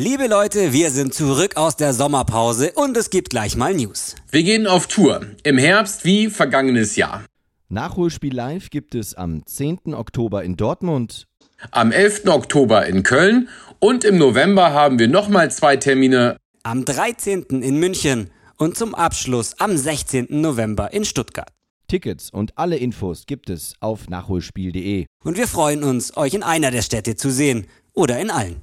Liebe Leute, wir sind zurück aus der Sommerpause und es gibt gleich mal News. Wir gehen auf Tour. Im Herbst wie vergangenes Jahr. Nachholspiel live gibt es am 10. Oktober in Dortmund. Am 11. Oktober in Köln und im November haben wir nochmal zwei Termine. Am 13. in München und zum Abschluss am 16. November in Stuttgart. Tickets und alle Infos gibt es auf nachholspiel.de. Und wir freuen uns, euch in einer der Städte zu sehen oder in allen.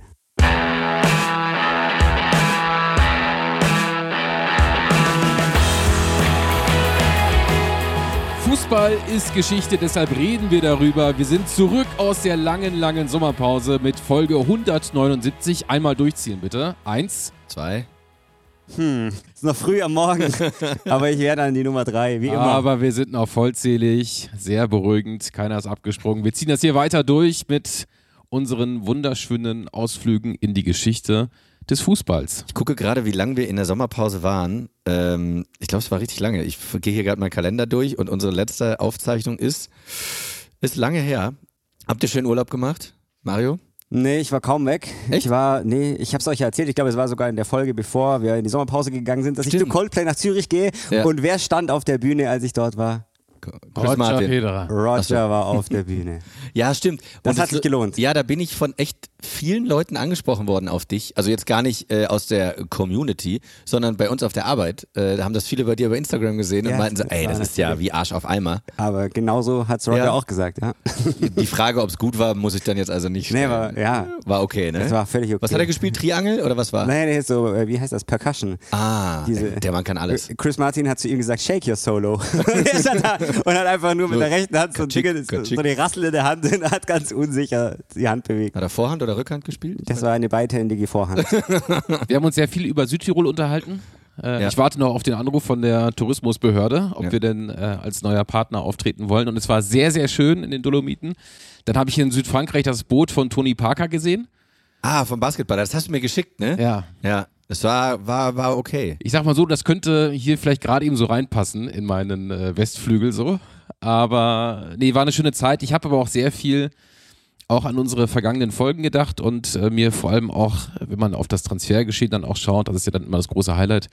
Fußball ist Geschichte, deshalb reden wir darüber. Wir sind zurück aus der langen, langen Sommerpause mit Folge 179. Einmal durchziehen, bitte. Eins, Zwei. Hm, ist noch früh am Morgen, aber ich werde dann die Nummer drei, wie immer. Aber wir sind noch vollzählig, sehr beruhigend, keiner ist abgesprungen. Wir ziehen das hier weiter durch mit unseren wunderschönen Ausflügen in die Geschichte des Fußballs. Ich gucke gerade, wie lange wir in der Sommerpause waren. Ähm, ich glaube, es war richtig lange. Ich gehe hier gerade meinen Kalender durch und unsere letzte Aufzeichnung ist, ist lange her. Habt ihr schön Urlaub gemacht, Mario? Nee, ich war kaum weg. Ich war, nee, ich hab's euch ja erzählt, ich glaube, es war sogar in der Folge, bevor wir in die Sommerpause gegangen sind, dass ich Stimmt. zu Coldplay nach Zürich gehe. Ja. Und wer stand auf der Bühne, als ich dort war? Roger Martin. Federer. Roger so. war auf der Bühne. Ja, stimmt. Das Und hat sich gelohnt. Ja, da bin ich von echt vielen Leuten angesprochen worden auf dich. Also jetzt gar nicht äh, aus der Community, sondern bei uns auf der Arbeit. Äh, da haben das viele bei dir bei Instagram gesehen und Ja, meinten so, das ey, das ist ja wie Arsch auf Eimer. Aber genauso hat's Roger Ja. auch gesagt, ja. Die Frage, ob es gut war, muss ich dann jetzt also nicht Nee, stellen. war, ja. War okay, ne? Das war völlig okay. Was hat er gespielt? Triangel oder was war? Nee, nee, so, äh, wie heißt das? Percussion. Ah, Diese- der Mann kann alles. Chris Martin hat zu ihm gesagt, shake your solo. er da und hat einfach nur mit der rechten Hand so, ein Ding, so eine Rassel in der Hand und hat ganz unsicher die Hand bewegt. Hat er Vorhand oder Rückhand gespielt? Das war eine beidhändige Vorhand. Wir haben uns sehr viel über Südtirol unterhalten. Äh, Ja. Ich warte noch auf den Anruf von der Tourismusbehörde, ob Ja. wir denn äh, als neuer Partner auftreten wollen. Und es war sehr, sehr schön in den Dolomiten. Dann habe ich in Südfrankreich das Boot von Tony Parker gesehen. Ah, vom Basketball. Das hast du mir geschickt, ne? Ja. Ja. Es war, war, war okay. Ich sag mal so, das könnte hier vielleicht gerade eben so reinpassen in meinen äh, Westflügel so. Aber nee, war eine schöne Zeit. Ich habe aber auch sehr viel auch an unsere vergangenen Folgen gedacht und äh, mir vor allem auch, wenn man auf das Transfergeschehen dann auch schaut, das ist ja dann immer das große Highlight,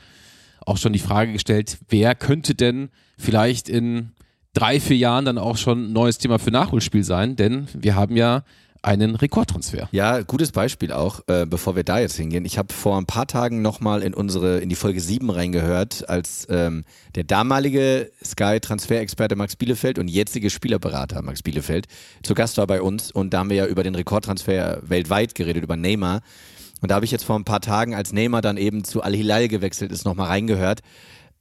auch schon die Frage gestellt, wer könnte denn vielleicht in drei, vier Jahren dann auch schon ein neues Thema für Nachholspiel sein? Denn wir haben ja einen Rekordtransfer. Ja, gutes Beispiel auch, äh, bevor wir da jetzt hingehen. Ich habe vor ein paar Tagen nochmal in unsere, in die Folge 7 reingehört, als ähm, der damalige Sky-Transferexperte Max Bielefeld und jetzige Spielerberater Max Bielefeld zu Gast war bei uns und da haben wir ja über den Rekordtransfer weltweit geredet, über Neymar. Und da habe ich jetzt vor ein paar Tagen, als Neymar dann eben zu Al-Hilal gewechselt ist, nochmal reingehört.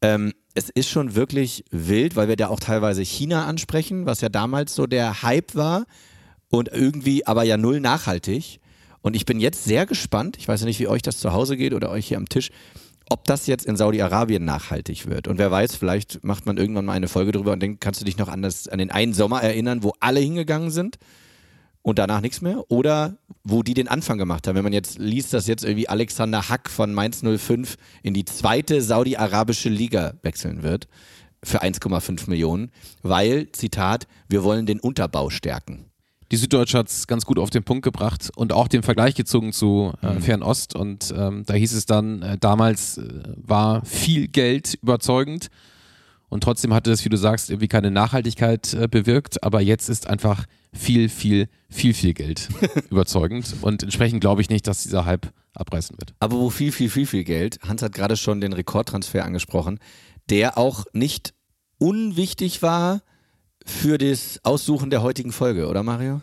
Ähm, es ist schon wirklich wild, weil wir da auch teilweise China ansprechen, was ja damals so der Hype war und irgendwie aber ja null nachhaltig. Und ich bin jetzt sehr gespannt, ich weiß ja nicht, wie euch das zu Hause geht oder euch hier am Tisch, ob das jetzt in Saudi-Arabien nachhaltig wird. Und wer weiß, vielleicht macht man irgendwann mal eine Folge drüber und denkt, kannst du dich noch an, das, an den einen Sommer erinnern, wo alle hingegangen sind und danach nichts mehr? Oder wo die den Anfang gemacht haben. Wenn man jetzt liest, dass jetzt irgendwie Alexander Hack von Mainz 05 in die zweite saudi-arabische Liga wechseln wird für 1,5 Millionen, weil, Zitat, wir wollen den Unterbau stärken. Die Süddeutsche hat es ganz gut auf den Punkt gebracht und auch den Vergleich gezogen zu äh, Fernost. Und ähm, da hieß es dann, äh, damals äh, war viel Geld überzeugend und trotzdem hatte es, wie du sagst, irgendwie keine Nachhaltigkeit äh, bewirkt. Aber jetzt ist einfach viel, viel, viel, viel Geld überzeugend. Und entsprechend glaube ich nicht, dass dieser Hype abreißen wird. Aber wo viel, viel, viel, viel Geld. Hans hat gerade schon den Rekordtransfer angesprochen, der auch nicht unwichtig war für das Aussuchen der heutigen Folge, oder Mario?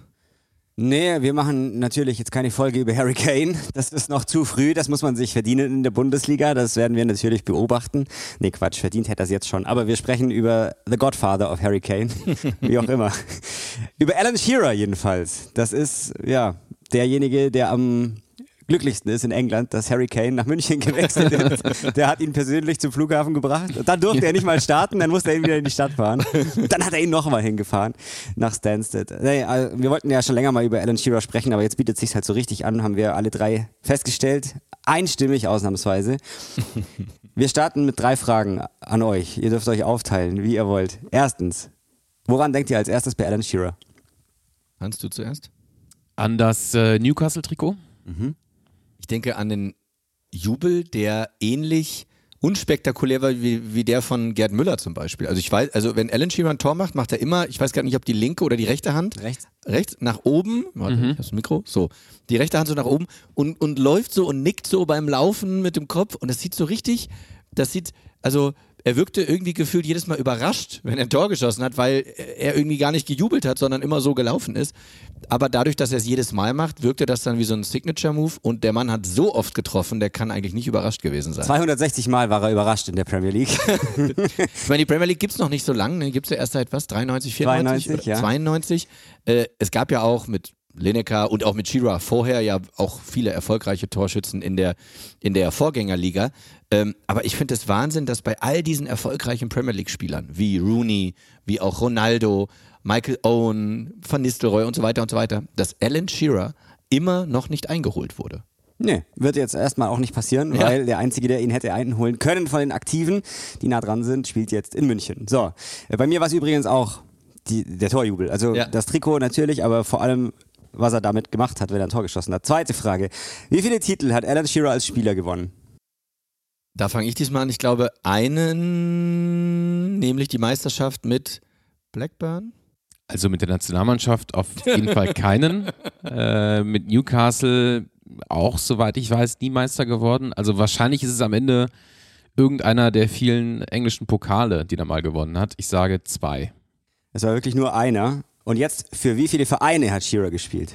Nee, wir machen natürlich jetzt keine Folge über Harry Kane. Das ist noch zu früh, das muss man sich verdienen in der Bundesliga. Das werden wir natürlich beobachten. Nee, Quatsch, verdient hätte er es jetzt schon. Aber wir sprechen über The Godfather of Harry Kane. Wie auch immer. über Alan Shearer jedenfalls. Das ist, ja, derjenige, der am glücklichsten ist in England, dass Harry Kane nach München gewechselt ist. Der hat ihn persönlich zum Flughafen gebracht. Und dann durfte er nicht mal starten, dann musste er ihn wieder in die Stadt fahren. Dann hat er ihn nochmal hingefahren nach Stansted. Also wir wollten ja schon länger mal über Alan Shearer sprechen, aber jetzt bietet es sich halt so richtig an, haben wir alle drei festgestellt. Einstimmig ausnahmsweise. Wir starten mit drei Fragen an euch. Ihr dürft euch aufteilen, wie ihr wollt. Erstens, woran denkt ihr als erstes bei Alan Shearer? Kannst du zuerst? An das äh, Newcastle-Trikot? Ich denke an den Jubel, der ähnlich unspektakulär war wie, wie der von Gerd Müller zum Beispiel. Also ich weiß, also wenn Alan Shearer ein Tor macht, macht er immer, ich weiß gar nicht, ob die linke oder die rechte Hand. Rechts. Rechts, nach oben, warte, ich hab das Mikro, so. Die rechte Hand so nach oben und, und läuft so und nickt so beim Laufen mit dem Kopf und das sieht so richtig, das sieht, also er wirkte irgendwie gefühlt jedes Mal überrascht, wenn er ein Tor geschossen hat, weil er irgendwie gar nicht gejubelt hat, sondern immer so gelaufen ist. Aber dadurch, dass er es jedes Mal macht, wirkte das dann wie so ein Signature-Move und der Mann hat so oft getroffen, der kann eigentlich nicht überrascht gewesen sein. 260 Mal war er überrascht in der Premier League. Ich meine, die Premier League gibt's noch nicht so lange, ne? gibt's ja erst seit was, 93, 94 92, oder ja. 92. Äh, es gab ja auch mit Lineker und auch mit Shearer vorher ja auch viele erfolgreiche Torschützen in der, in der Vorgängerliga. Ähm, aber ich finde es Wahnsinn, dass bei all diesen erfolgreichen Premier League-Spielern wie Rooney, wie auch Ronaldo, Michael Owen, Van Nistelrooy und so weiter und so weiter, dass Alan Shearer immer noch nicht eingeholt wurde. Nee, wird jetzt erstmal auch nicht passieren, Ja. weil der Einzige, der ihn hätte einholen können von den Aktiven, die nah dran sind, spielt jetzt in München. So, äh, bei mir war es übrigens auch die, der Torjubel. Also Ja. das Trikot natürlich, aber vor allem, was er damit gemacht hat, wenn er ein Tor geschossen hat. Zweite Frage. Wie viele Titel hat Alan Shearer als Spieler gewonnen? Da fange ich diesmal an. Ich glaube, einen, nämlich die Meisterschaft mit Blackburn. Also mit der Nationalmannschaft auf jeden Fall keinen. Äh, mit Newcastle auch, soweit ich weiß, nie Meister geworden. Also wahrscheinlich ist es am Ende irgendeiner der vielen englischen Pokale, die er mal gewonnen hat. Ich sage zwei. Es war wirklich nur einer. Und jetzt, für wie viele Vereine hat Shearer gespielt?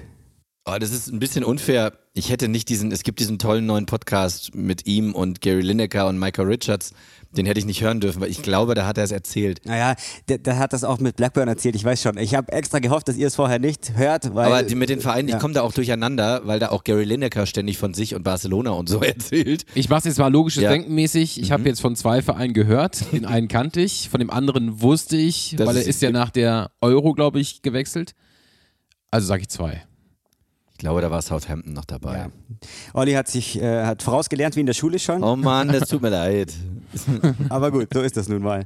Oh, das ist ein bisschen unfair. Ich hätte nicht diesen, es gibt diesen tollen neuen Podcast mit ihm und Gary Lineker und Michael Richards. Den hätte ich nicht hören dürfen, weil ich glaube, da hat er es erzählt. Naja, der, der hat das auch mit Blackburn erzählt, ich weiß schon. Ich habe extra gehofft, dass ihr es vorher nicht hört, weil. Aber die, mit den Vereinen, ja. ich komme da auch durcheinander, weil da auch Gary Lineker ständig von sich und Barcelona und so erzählt. Ich mache es jetzt mal logisches Ja. Mhm. Denken mäßig. Ich habe jetzt von zwei Vereinen gehört. Den einen kannte ich, von dem anderen wusste ich, Das weil er ist- ist ja nach der Euro, glaube ich, gewechselt. Also sage ich zwei. Ich glaube, da war Southampton noch dabei. Ja. Olli hat sich äh, hat vorausgelernt wie in der Schule schon. Oh Mann, das tut mir leid. Aber gut, so ist das nun mal.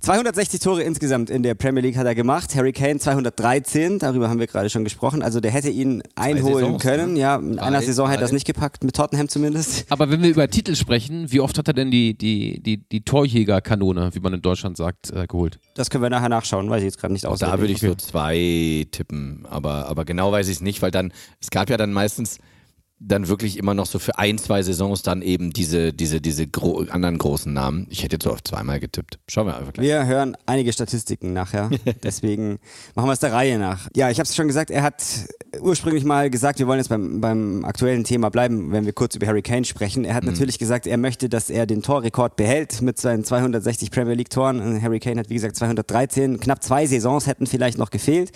260 Tore insgesamt in der Premier League hat er gemacht. Harry Kane 213, darüber haben wir gerade schon gesprochen. Also der hätte ihn einholen Saisons, können. ne? Ja, in Drei, einer Saison hätte er das drei. nicht gepackt, mit Tottenham zumindest. Aber wenn wir über Titel sprechen, wie oft hat er denn die, die, die, die Torjägerkanone, wie man in Deutschland sagt, äh, geholt? Das können wir nachher nachschauen, weiß ich jetzt gerade nicht auswendig. da würde ich so zwei tippen, aber, aber genau weiß ich es nicht, weil dann, es gab ja dann meistens dann wirklich immer noch so für ein, zwei Saisons dann eben diese, diese, diese gro anderen großen Namen. Ich hätte jetzt so auf zweimal getippt. Schauen wir einfach gleich. Wir hören einige Statistiken nachher, deswegen machen wir es der Reihe nach. Ja, ich habe es schon gesagt, er hat ursprünglich mal gesagt, wir wollen jetzt beim, beim aktuellen Thema bleiben, wenn wir kurz über Harry Kane sprechen. Er hat natürlich gesagt, er möchte, dass er den Torrekord behält mit seinen 260 Premier League Toren. Harry Kane hat, wie gesagt, 213. Knapp zwei Saisons hätten vielleicht noch gefehlt.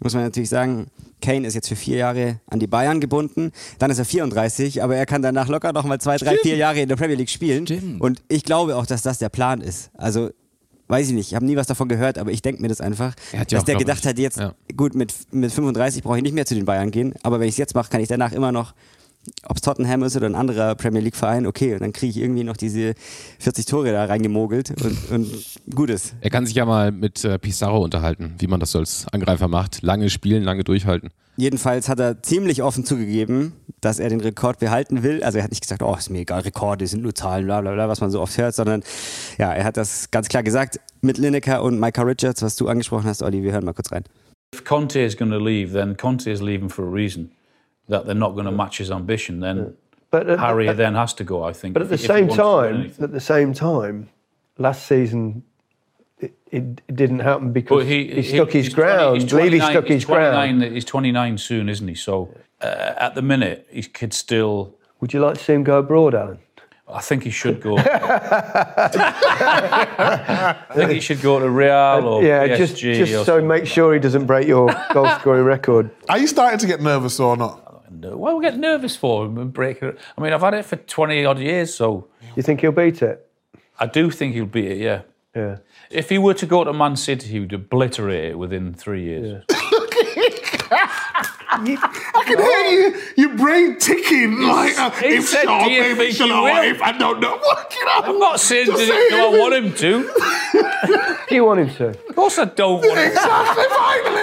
Muss man natürlich sagen, Kane ist jetzt für vier Jahre an die Bayern gebunden. Dann ist er 34, aber er kann danach locker noch mal zwei, drei, vier Jahre in der Premier League spielen. Stimmt. Und ich glaube auch, dass das der Plan ist. Also weiß ich nicht, ich habe nie was davon gehört, aber ich denke mir das einfach, ja dass auch, der gedacht ich, hat, jetzt, ja. gut, mit, mit 35 brauche ich nicht mehr zu den Bayern gehen, aber wenn ich es jetzt mache, kann ich danach immer noch, ob es Tottenham ist oder ein anderer Premier League Verein, okay, und dann kriege ich irgendwie noch diese 40 Tore da reingemogelt und, und gut ist. Er kann sich ja mal mit äh, Pizarro unterhalten, wie man das so als Angreifer macht. Lange spielen, lange durchhalten. Jedenfalls hat er ziemlich offen zugegeben, dass er den Rekord behalten will. Also er hat nicht gesagt, oh, ist mir egal, Rekorde sind nur Zahlen, bla bla bla, was man so oft hört, sondern ja, er hat das ganz klar gesagt mit Lineker und Micah Richards, was du angesprochen hast, Olli, wir hören mal kurz rein. If Conte is going to leave, then Conte is leaving for a reason. That they're not going to match his ambition. Then But at, Harry at- then has to go. I think. but at the if same wants to win time, at the same time, last season it, it, it didn't happen because he, he, stuck his he's 20 ground. he's Levy 29 stuck he's his ground. 29 He's 29 soon, isn't he? So uh, at the minute, he could still. Would you like to see him go abroad, Alan? I think he should go. I think he should go to Real or yeah, PSG just just or so make sure he doesn't break your goal scoring record. Are you starting to get nervous or not? No, Why we get nervous for him and break it? I mean, I've had it for 20 odd years, so You think he'll beat it? I do think he'll beat it, yeah. Yeah. If he were to go to Man City, he would obliterate it within three years. I can hear you, your brain ticking like, uh, he if said, so, "Do you maybe think shall he I? will?" If I don't know, what you know? I'm not saying Just that say do I want him to. Do you want him to? Of course I don't want him to. Exactly, finally we get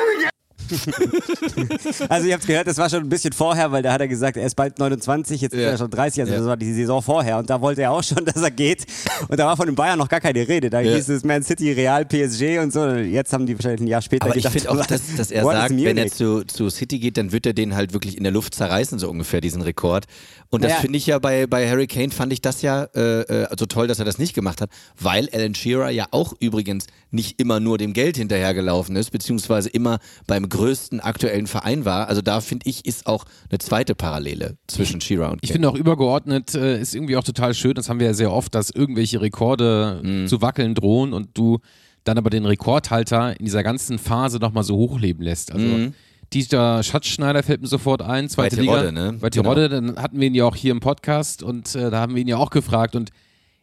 Also ihr habt gehört, das war schon ein bisschen vorher, weil da hat er gesagt, er ist bald 29, jetzt ist Ja. er schon 30, also Ja. das war die Saison vorher und da wollte er auch schon, dass er geht und da war von den Bayern noch gar keine Rede, da Ja. hieß es Man City, Real, PSG und so, jetzt haben die wahrscheinlich ein Jahr später Aber ich gedacht, finde auch, dass, dass er sagt, wenn er zu, zu City geht, dann wird er den halt wirklich in der Luft zerreißen, so ungefähr, diesen Rekord. Und das finde ich ja bei, bei Harry Kane, fand ich das ja äh, äh, so toll, dass er das nicht gemacht hat, weil Alan Shearer ja auch übrigens nicht immer nur dem Geld hinterhergelaufen ist, beziehungsweise immer beim größten aktuellen Verein war. Also da finde ich, ist auch eine zweite Parallele zwischen Shearer und Ich finde auch übergeordnet äh, ist irgendwie auch total schön, das haben wir ja sehr oft, dass irgendwelche Rekorde Mhm. zu wackeln drohen und du dann aber den Rekordhalter in dieser ganzen Phase nochmal so hochleben lässt. Also Mhm. Dieter Schatzschneider fällt mir sofort ein, zweite Bei Liga. Terodde, ne? Bei Genau. Terodde, dann hatten wir ihn ja auch hier im Podcast und äh, da haben wir ihn ja auch gefragt und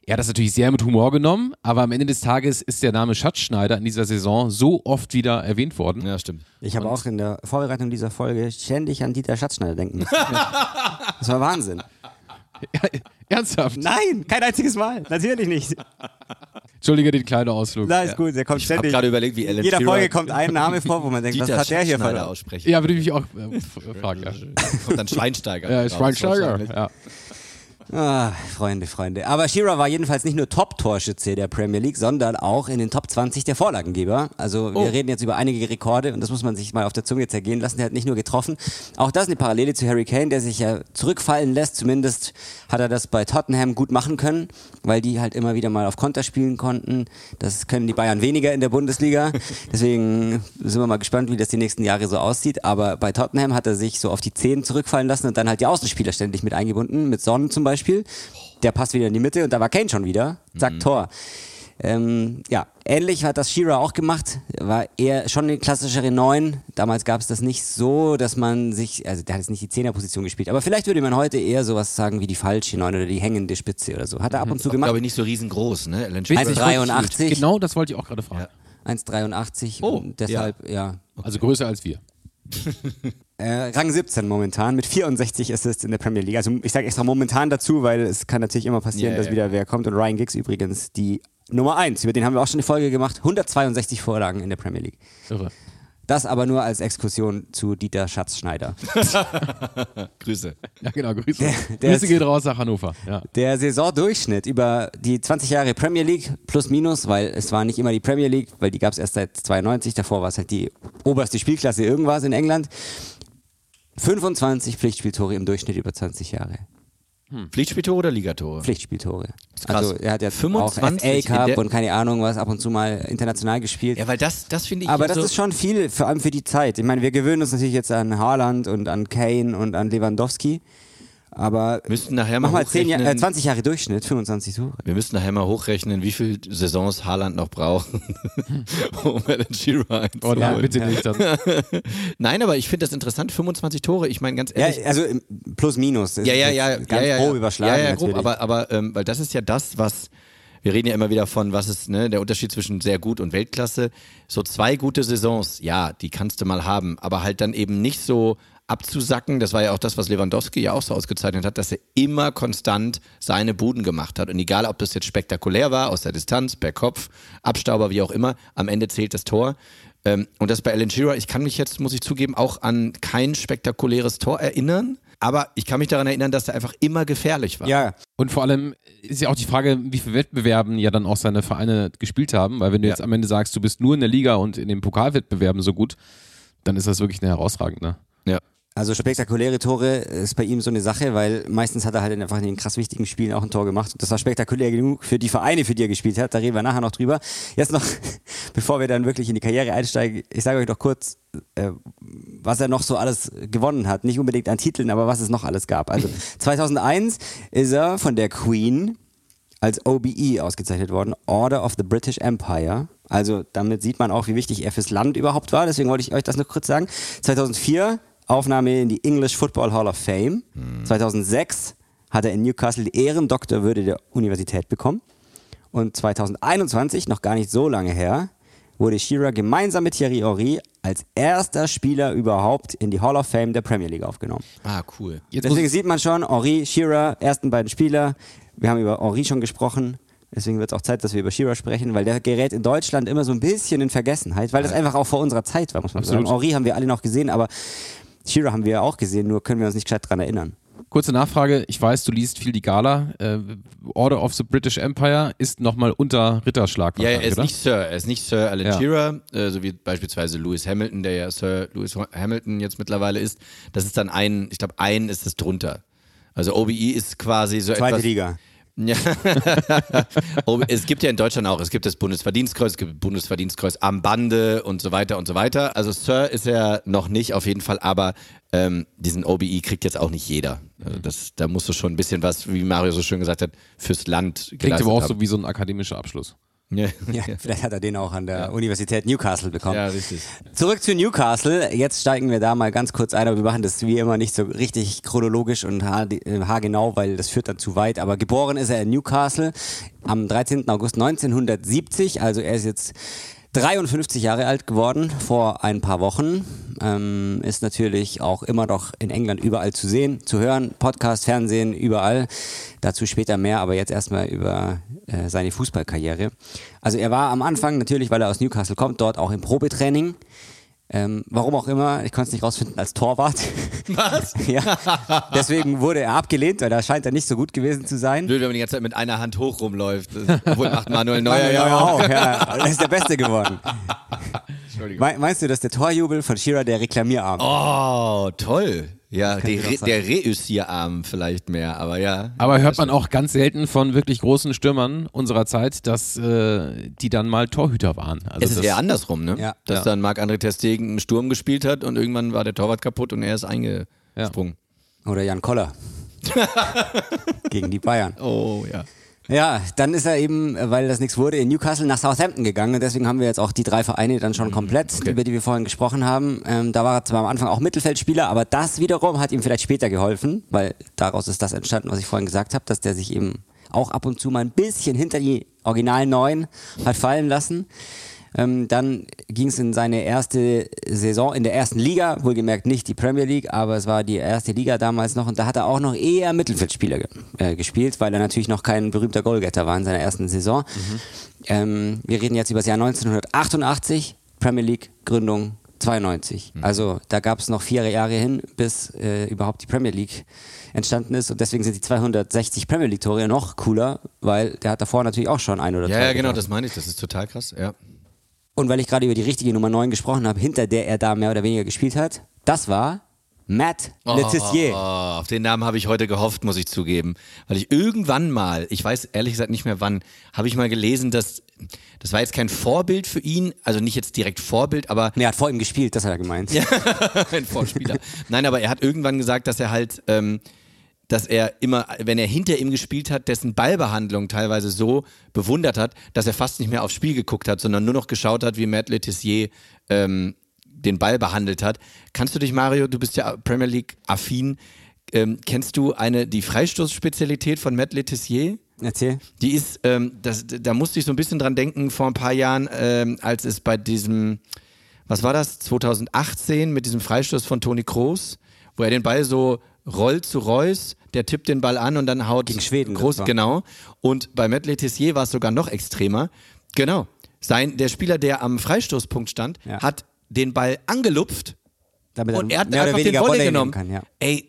er hat das natürlich sehr mit Humor genommen, aber am Ende des Tages ist der Name Schatzschneider in dieser Saison so oft wieder erwähnt worden. Ja, stimmt. Ich habe auch in der Vorbereitung dieser Folge ständig an Dieter Schatzschneider denken müssen. Das war Wahnsinn. Ernsthaft? Nein, kein einziges Mal. Natürlich nicht. Entschuldige den kleinen Ausflug. Na, ist gut, der kommt Ich habe ständig. gerade überlegt, wie Alan Jeder Shearer Folge kommt ein Name vor, wo man denkt, was hat der hier für... aussprechen. Ja, würde ich mich auch äh, fragen. Ja. Kommt dann Schweinsteiger. Ja, raus, Schweinsteiger. Ja. Ah, Freunde, Freunde. Aber Shearer war jedenfalls nicht nur Top-Torschütze der Premier League, sondern auch in den Top 20 der Vorlagengeber. Also wir reden jetzt über einige Rekorde und das muss man sich mal auf der Zunge zergehen lassen. Der hat nicht nur getroffen. Auch das eine Parallele zu Harry Kane, der sich ja zurückfallen lässt. Zumindest hat er das bei Tottenham gut machen können, weil die halt immer wieder mal auf Konter spielen konnten. Das können die Bayern weniger in der Bundesliga. Deswegen sind wir mal gespannt, wie das die nächsten Jahre so aussieht. Aber bei Tottenham hat er sich so auf die Zehen zurückfallen lassen und dann halt die Außenspieler ständig mit eingebunden, mit Son zum Beispiel. Der passt wieder in die Mitte und da war Kane schon wieder. Zack, Tor. Ähm, ja, ähnlich hat das Shearer auch gemacht. War eher schon eine klassischere Neun. Damals gab es das nicht so, dass man sich, also der hat jetzt nicht die Zehnerposition gespielt, aber vielleicht würde man heute eher sowas sagen wie die falsche Neun oder die hängende Spitze oder so. Hat er ab und zu gemacht. Glaube ich nicht so riesengroß, ne? Alan Shearer. 1,83. Genau, das wollte ich auch gerade fragen. 1,83 Oh, und deshalb, ja. Also größer als wir. Äh, Rang 17 momentan mit 64 Assists in der Premier League. Also ich sage extra momentan dazu, weil es kann natürlich immer passieren, Ja, dass ja. wieder wer kommt. Und Ryan Giggs übrigens die Nummer 1, über den haben wir auch schon eine Folge gemacht. 162 Vorlagen in der Premier League. Irre. Das aber nur als Exkursion zu Dieter Schatzschneider. Grüße. Ja, genau, Grüße. der Grüße ist- geht raus nach Hannover. Ja. Der Saisondurchschnitt über die 20 Jahre Premier League plus minus, weil es war nicht immer die Premier League, weil die gab es erst seit 92, davor war es halt die oberste Spielklasse irgendwas in England. 25 Pflichtspieltore im Durchschnitt über 20 Jahre. Pflichtspieltore oder Ligatore? Pflichtspieltore. Also er hat ja 25 auch FA Cup und keine Ahnung was, ab und zu mal international gespielt. Ja, weil das, das finde ich Aber das so, ist schon viel, vor allem für die Zeit. Ich meine, wir gewöhnen uns natürlich jetzt an Haaland und an Kane und an Lewandowski. Aber müssten nachher mal mach mal 10 Jahr, hochrechnen. äh, 20 Jahre Durchschnitt, 25 Tore. Wir müssen nachher mal hochrechnen, wie viele Saisons Haaland noch braucht, um Alan Shearer Oh einzuholen. nein, bitte nicht. Dann. Nein, aber ich finde das interessant, 25 Tore, ich meine ganz Ja, ehrlich. also im plus minus. Ja, ja, ja, Ganz ja, ja, grob ja. überschlagen. Ja, ja, grob, aber, aber ähm, weil das ist ja das, was wir reden ja immer wieder von, was ist ne, der Unterschied zwischen sehr gut und Weltklasse. So zwei gute Saisons, ja, die kannst du mal haben, aber halt dann eben nicht so abzusacken. Das war ja auch das, was Lewandowski ja auch so ausgezeichnet hat, dass er immer konstant seine Buden gemacht hat. Und egal, ob das jetzt spektakulär war, aus der Distanz, per Kopf, Abstauber, wie auch immer, am Ende zählt das Tor. Ähm, und das bei Alan Shearer, ich kann mich jetzt, muss ich zugeben, auch an kein spektakuläres Tor erinnern. Aber ich kann mich daran erinnern, dass er einfach immer gefährlich war. ja, Und vor allem ist ja auch die Frage, wie viele Wettbewerben ja dann auch seine Vereine gespielt haben, weil wenn du Ja. jetzt am Ende sagst, du bist nur in der Liga und in den Pokalwettbewerben so gut, dann ist das wirklich eine herausragende. ja. Also spektakuläre Tore ist bei ihm so eine Sache, weil meistens hat er halt einfach in den krass wichtigen Spielen auch ein Tor gemacht. Und das war spektakulär genug für die Vereine, für die er gespielt hat. Da reden wir nachher noch drüber. Jetzt noch, bevor wir dann wirklich in die Karriere einsteigen, ich sage euch doch kurz, äh, was er noch so alles gewonnen hat. Nicht unbedingt an Titeln, aber was es noch alles gab. Also 2001 ist er von der Queen als OBE ausgezeichnet worden, Order of the British Empire. Also damit sieht man auch, wie wichtig er fürs Land überhaupt war. Deswegen wollte ich euch das noch kurz sagen. 2004 Aufnahme in die English Football Hall of Fame. 2006 hat er in Newcastle die Ehrendoktorwürde der Universität bekommen. Und 2021, noch gar nicht so lange her, wurde Shearer gemeinsam mit Thierry Henry als erster Spieler überhaupt in die Hall of Fame der Premier League aufgenommen. Ah, cool. Jetzt Deswegen sieht man schon, Henry, Shearer, ersten beiden Spieler. Wir haben über Henry schon gesprochen. Deswegen wird es auch Zeit, dass wir über Shearer sprechen, weil der gerät in Deutschland immer so ein bisschen in Vergessenheit, weil das einfach auch vor unserer Zeit war, muss man Absolut. sagen. Henry haben wir alle noch gesehen, aber Shearer haben wir ja auch gesehen, nur können wir uns nicht gescheit dran erinnern. kurze Nachfrage. Ich weiß, du liest viel die Gala. Äh, Order of the British Empire ist nochmal unter Ritterschlag. Ja, er ist oder? nicht Sir, er ist nicht Sir Alan Ja. Shearer, äh, so wie beispielsweise Lewis Hamilton, der ja Sir Lewis Hamilton jetzt mittlerweile ist. Das ist dann ein, ich glaube, ein ist es drunter. Also OBE ist quasi so Zweite etwas. Liga. Ja. Es gibt ja in Deutschland auch, es gibt das Bundesverdienstkreuz, es gibt Bundesverdienstkreuz am Bande und so weiter und so weiter. Also Sir ist er noch nicht auf jeden Fall, aber ähm, diesen OBE kriegt jetzt auch nicht jeder. Also das, da musst du schon ein bisschen was, wie Mario so schön gesagt hat, fürs Land geleistet aber auch haben. so wie so ein akademischer Abschluss. Ja. Ja, vielleicht hat er den auch an der Universität Newcastle bekommen. ja, richtig. Zurück zu Newcastle. Jetzt steigen wir da mal ganz kurz ein, aber wir machen das wie immer nicht so richtig chronologisch und äh, haargenau, weil das führt dann zu weit. Aber geboren ist er in Newcastle am 13. August 1970. Also er ist jetzt 53 Jahre alt geworden vor ein paar Wochen. Ähm, ist natürlich auch immer noch in England überall zu sehen, zu hören. Podcast, Fernsehen, überall. Dazu später mehr, aber jetzt erstmal über äh, seine Fußballkarriere. Also er war am Anfang natürlich, weil er aus Newcastle kommt, dort auch im Probetraining. Ähm, warum auch immer, ich konnte es nicht rausfinden, als Torwart. Was? ja. Deswegen wurde er abgelehnt, weil da scheint er nicht so gut gewesen zu sein. Blöd, wenn man die ganze Zeit mit einer Hand hoch rumläuft. Obwohl macht Manuel Neuer Manuel ja auch. auch, ja. Er ist der Beste geworden. Entschuldigung. Me meinst du, dass der Torjubel von Shearer der Reklamierarm? Oh, toll. Ja, Re der Reüssierarm vielleicht mehr, aber ja. Aber hört man auch ganz selten von wirklich großen Stürmern unserer Zeit, dass äh, die dann mal Torhüter waren. Also Es ist eher andersrum, ne? Ja. Dass Ja. dann Marc-André Ter Stegen im Sturm gespielt hat und irgendwann war der Torwart kaputt und er ist eingesprungen. Oder Jan Koller. Gegen die Bayern. Oh, ja. Ja, dann ist er eben, äh, weil das nichts wurde, in Newcastle nach Southampton gegangen. Und deswegen haben wir jetzt auch die drei Vereine dann schon komplett, Mhm, okay. über die wir vorhin gesprochen haben. Ähm, da war er zwar am Anfang auch Mittelfeldspieler, aber das wiederum hat ihm vielleicht später geholfen, weil daraus ist das entstanden, was ich vorhin gesagt habe, dass der sich eben auch ab und zu mal ein bisschen hinter die originalen Neuen hat fallen lassen. Ähm, dann ging es in seine erste Saison in der ersten Liga, wohlgemerkt nicht die Premier League, aber es war die erste Liga damals noch und da hat er auch noch eher Mittelfeldspieler ge äh, gespielt, weil er natürlich noch kein berühmter Goalgetter war in seiner ersten Saison. Ähm, wir reden jetzt über das Jahr 1988, Premier League Gründung 92. Also da gab es noch vier Jahre hin, bis äh, überhaupt die Premier League entstanden ist und deswegen sind die 260 Premier League Tore noch cooler, weil der hat davor natürlich auch schon ein oder Ja, zwei ja, genau, das meine ich. Das ist total krass. Ja. Und weil ich gerade über die richtige Nummer 9 gesprochen habe, hinter der er da mehr oder weniger gespielt hat, das war Matt Letizier. Oh, auf den Namen habe ich heute gehofft, muss ich zugeben. Weil ich irgendwann mal, ich weiß ehrlich gesagt nicht mehr wann, habe ich mal gelesen, dass das war jetzt kein Vorbild für ihn, also nicht jetzt direkt Vorbild, aber Nee, er hat vor ihm gespielt, das hat er gemeint. ein Vorspieler. Nein, aber er hat irgendwann gesagt, dass er halt, ähm, dass er immer, wenn er hinter ihm gespielt hat, dessen Ballbehandlung teilweise so bewundert hat, dass er fast nicht mehr aufs Spiel geguckt hat, sondern nur noch geschaut hat, wie Matt Letizier ähm, den Ball behandelt hat. Kannst du dich, Mario, du bist ja Premier League affin, ähm, kennst du eine die Freistoßspezialität von Matt Letizier? Erzähl. Die ist, ähm, das, da musste ich so ein bisschen dran denken vor ein paar Jahren, ähm, als es bei diesem, was war das, 2018 mit diesem Freistoß von Toni Kroos, wo er den Ball so rollt zu Reus, der tippt den Ball an und dann haut Gegen Schweden, Groß, genau. Und bei Matt Letizier war es sogar noch extremer. Genau. Sein, der Spieler, der am Freistoßpunkt stand, Ja. hat den Ball angelupft Damit und er hat einfach den Volley genommen. Kann, ja. Ey,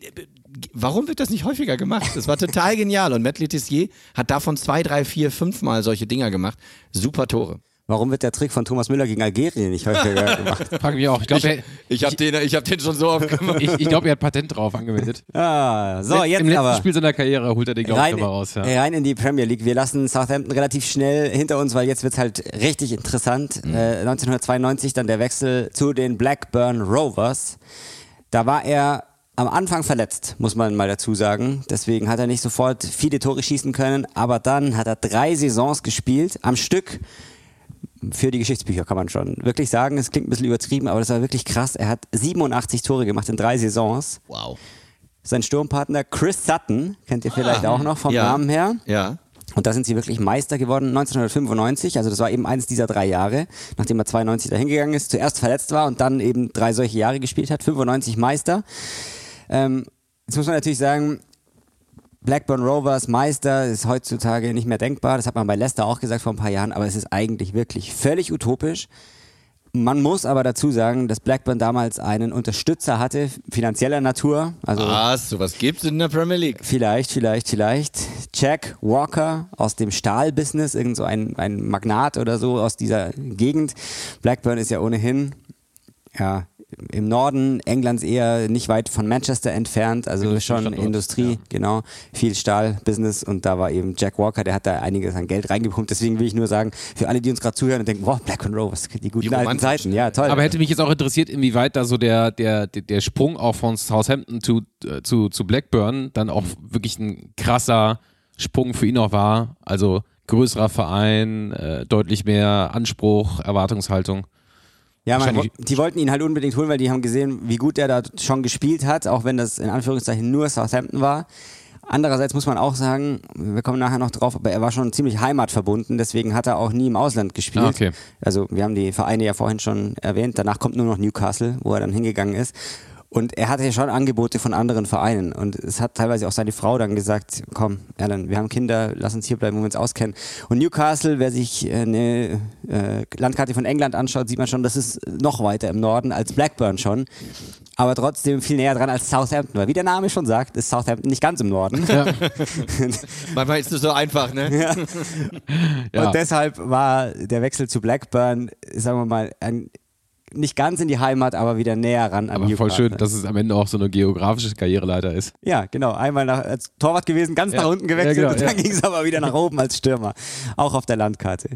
warum wird das nicht häufiger gemacht? Das war total genial. Und Matt Letizier hat davon zwei, drei, vier, fünf Mal solche Dinger gemacht. Super Tore. Warum wird der Trick von Thomas Müller gegen Algerien nicht häufiger gemacht? Frag mich auch. Ich glaube, er, Ich habe den, ich hab den schon so oft gemacht. ich, ich glaub, er hat Patent drauf angemeldet. Ah, so, jetzt Im letzten aber. Spiel seiner Karriere holt er den, glaube ich, nochmal raus. Ja. rein in die Premier League. Wir lassen Southampton relativ schnell hinter uns, weil jetzt wird's halt richtig interessant. Mhm. Äh, 1992 dann der Wechsel zu den Blackburn Rovers. Da war er am Anfang verletzt, muss man mal dazu sagen. Deswegen hat er nicht sofort viele Tore schießen können. Aber dann hat er drei Saisons gespielt am Stück für die Geschichtsbücher, kann man schon wirklich sagen. Es klingt ein bisschen übertrieben, aber das war wirklich krass. Er hat 87 Tore gemacht in drei Saisons. Wow. Sein Sturmpartner Chris Sutton, kennt ihr vielleicht Ah, auch noch vom ja. Namen her. Ja. Und da sind sie wirklich Meister geworden 1995. Also das war eben eines dieser drei Jahre, nachdem er 92 dahin gegangen ist, zuerst verletzt war und dann eben drei solche Jahre gespielt hat. 95 Meister. Ähm, jetzt muss man natürlich sagen, Blackburn Rovers Meister ist heutzutage nicht mehr denkbar. Das hat man bei Leicester auch gesagt vor ein paar Jahren, aber es ist eigentlich wirklich völlig utopisch. Man muss aber dazu sagen, dass Blackburn damals einen Unterstützer hatte, finanzieller Natur. Also Was? Sowas gibt's in der Premier League? Vielleicht, vielleicht, vielleicht. Jack Walker aus dem Stahlbusiness, irgend so ein, ein Magnat oder so aus dieser Gegend. Blackburn ist ja ohnehin, ja, im Norden Englands eher nicht weit von Manchester entfernt, also schon Industrie, genau, viel Stahlbusiness und da war eben Jack Walker, der hat da einiges an Geld reingepumpt. Deswegen will ich nur sagen, für alle, die uns gerade zuhören und denken, wow, Blackburn Rovers, die guten Die alten. Zeiten, ja, toll. Aber hätte mich jetzt auch interessiert, inwieweit da so der, der, der, der Sprung auch von Southampton zu, äh, zu, zu Blackburn dann auch wirklich ein krasser Sprung für ihn auch war. Also größerer Verein, äh, deutlich mehr Anspruch, Erwartungshaltung. Ja, man, die wollten ihn halt unbedingt holen, weil die haben gesehen, wie gut er da schon gespielt hat, auch wenn das in Anführungszeichen nur Southampton war. Andererseits muss man auch sagen, wir kommen nachher noch drauf, aber er war schon ziemlich heimatverbunden, deswegen hat er auch nie im Ausland gespielt. Ah, okay. Also wir haben die Vereine ja vorhin schon erwähnt, danach kommt nur noch Newcastle, wo er dann hingegangen ist. Und er hatte ja schon Angebote von anderen Vereinen. Und es hat teilweise auch seine Frau dann gesagt, komm, Alan, wir haben Kinder, lass uns hier bleiben, wo wir uns auskennen. Und Newcastle, wer sich äh, eine äh, Landkarte von England anschaut, sieht man schon, das ist noch weiter im Norden als Blackburn schon. Aber trotzdem viel näher dran als Southampton. Weil wie der Name schon sagt, ist Southampton nicht ganz im Norden. Manchmal ist es so einfach, ne? Ja. Ja. Und deshalb war der Wechsel zu Blackburn, sagen wir mal, ein, nicht ganz in die Heimat, aber wieder näher ran an Aber voll Newcastle. schön, dass es am Ende auch so eine geografische Karriereleiter ist. Ja, genau. Einmal nach, als Torwart gewesen, ganz Ja. nach unten gewechselt Ja, genau, und dann ja. ging es aber wieder nach oben als Stürmer. Auch auf der Landkarte.